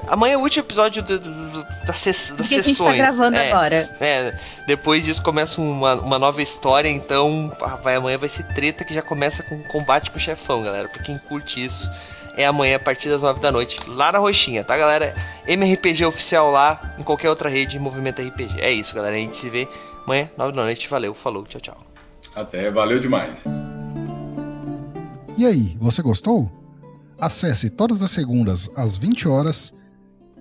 Amanhã é o último episódio do, do- do- das, ses- das que a gente sessões. tá gravando é, agora. É, depois disso começa uma, uma nova história, então vai, amanhã vai ser treta que já começa com combate com o chefão, galera. Pra quem curte isso, é amanhã a partir das 9 da noite, lá na Roxinha, tá, galera? MRPG oficial lá, em qualquer outra rede, Movimento RPG. É isso, galera. A gente se vê amanhã, 9 da noite. Valeu, falou, tchau, tchau. Até, valeu demais. E aí, você gostou? Acesse todas as segundas às 20 horas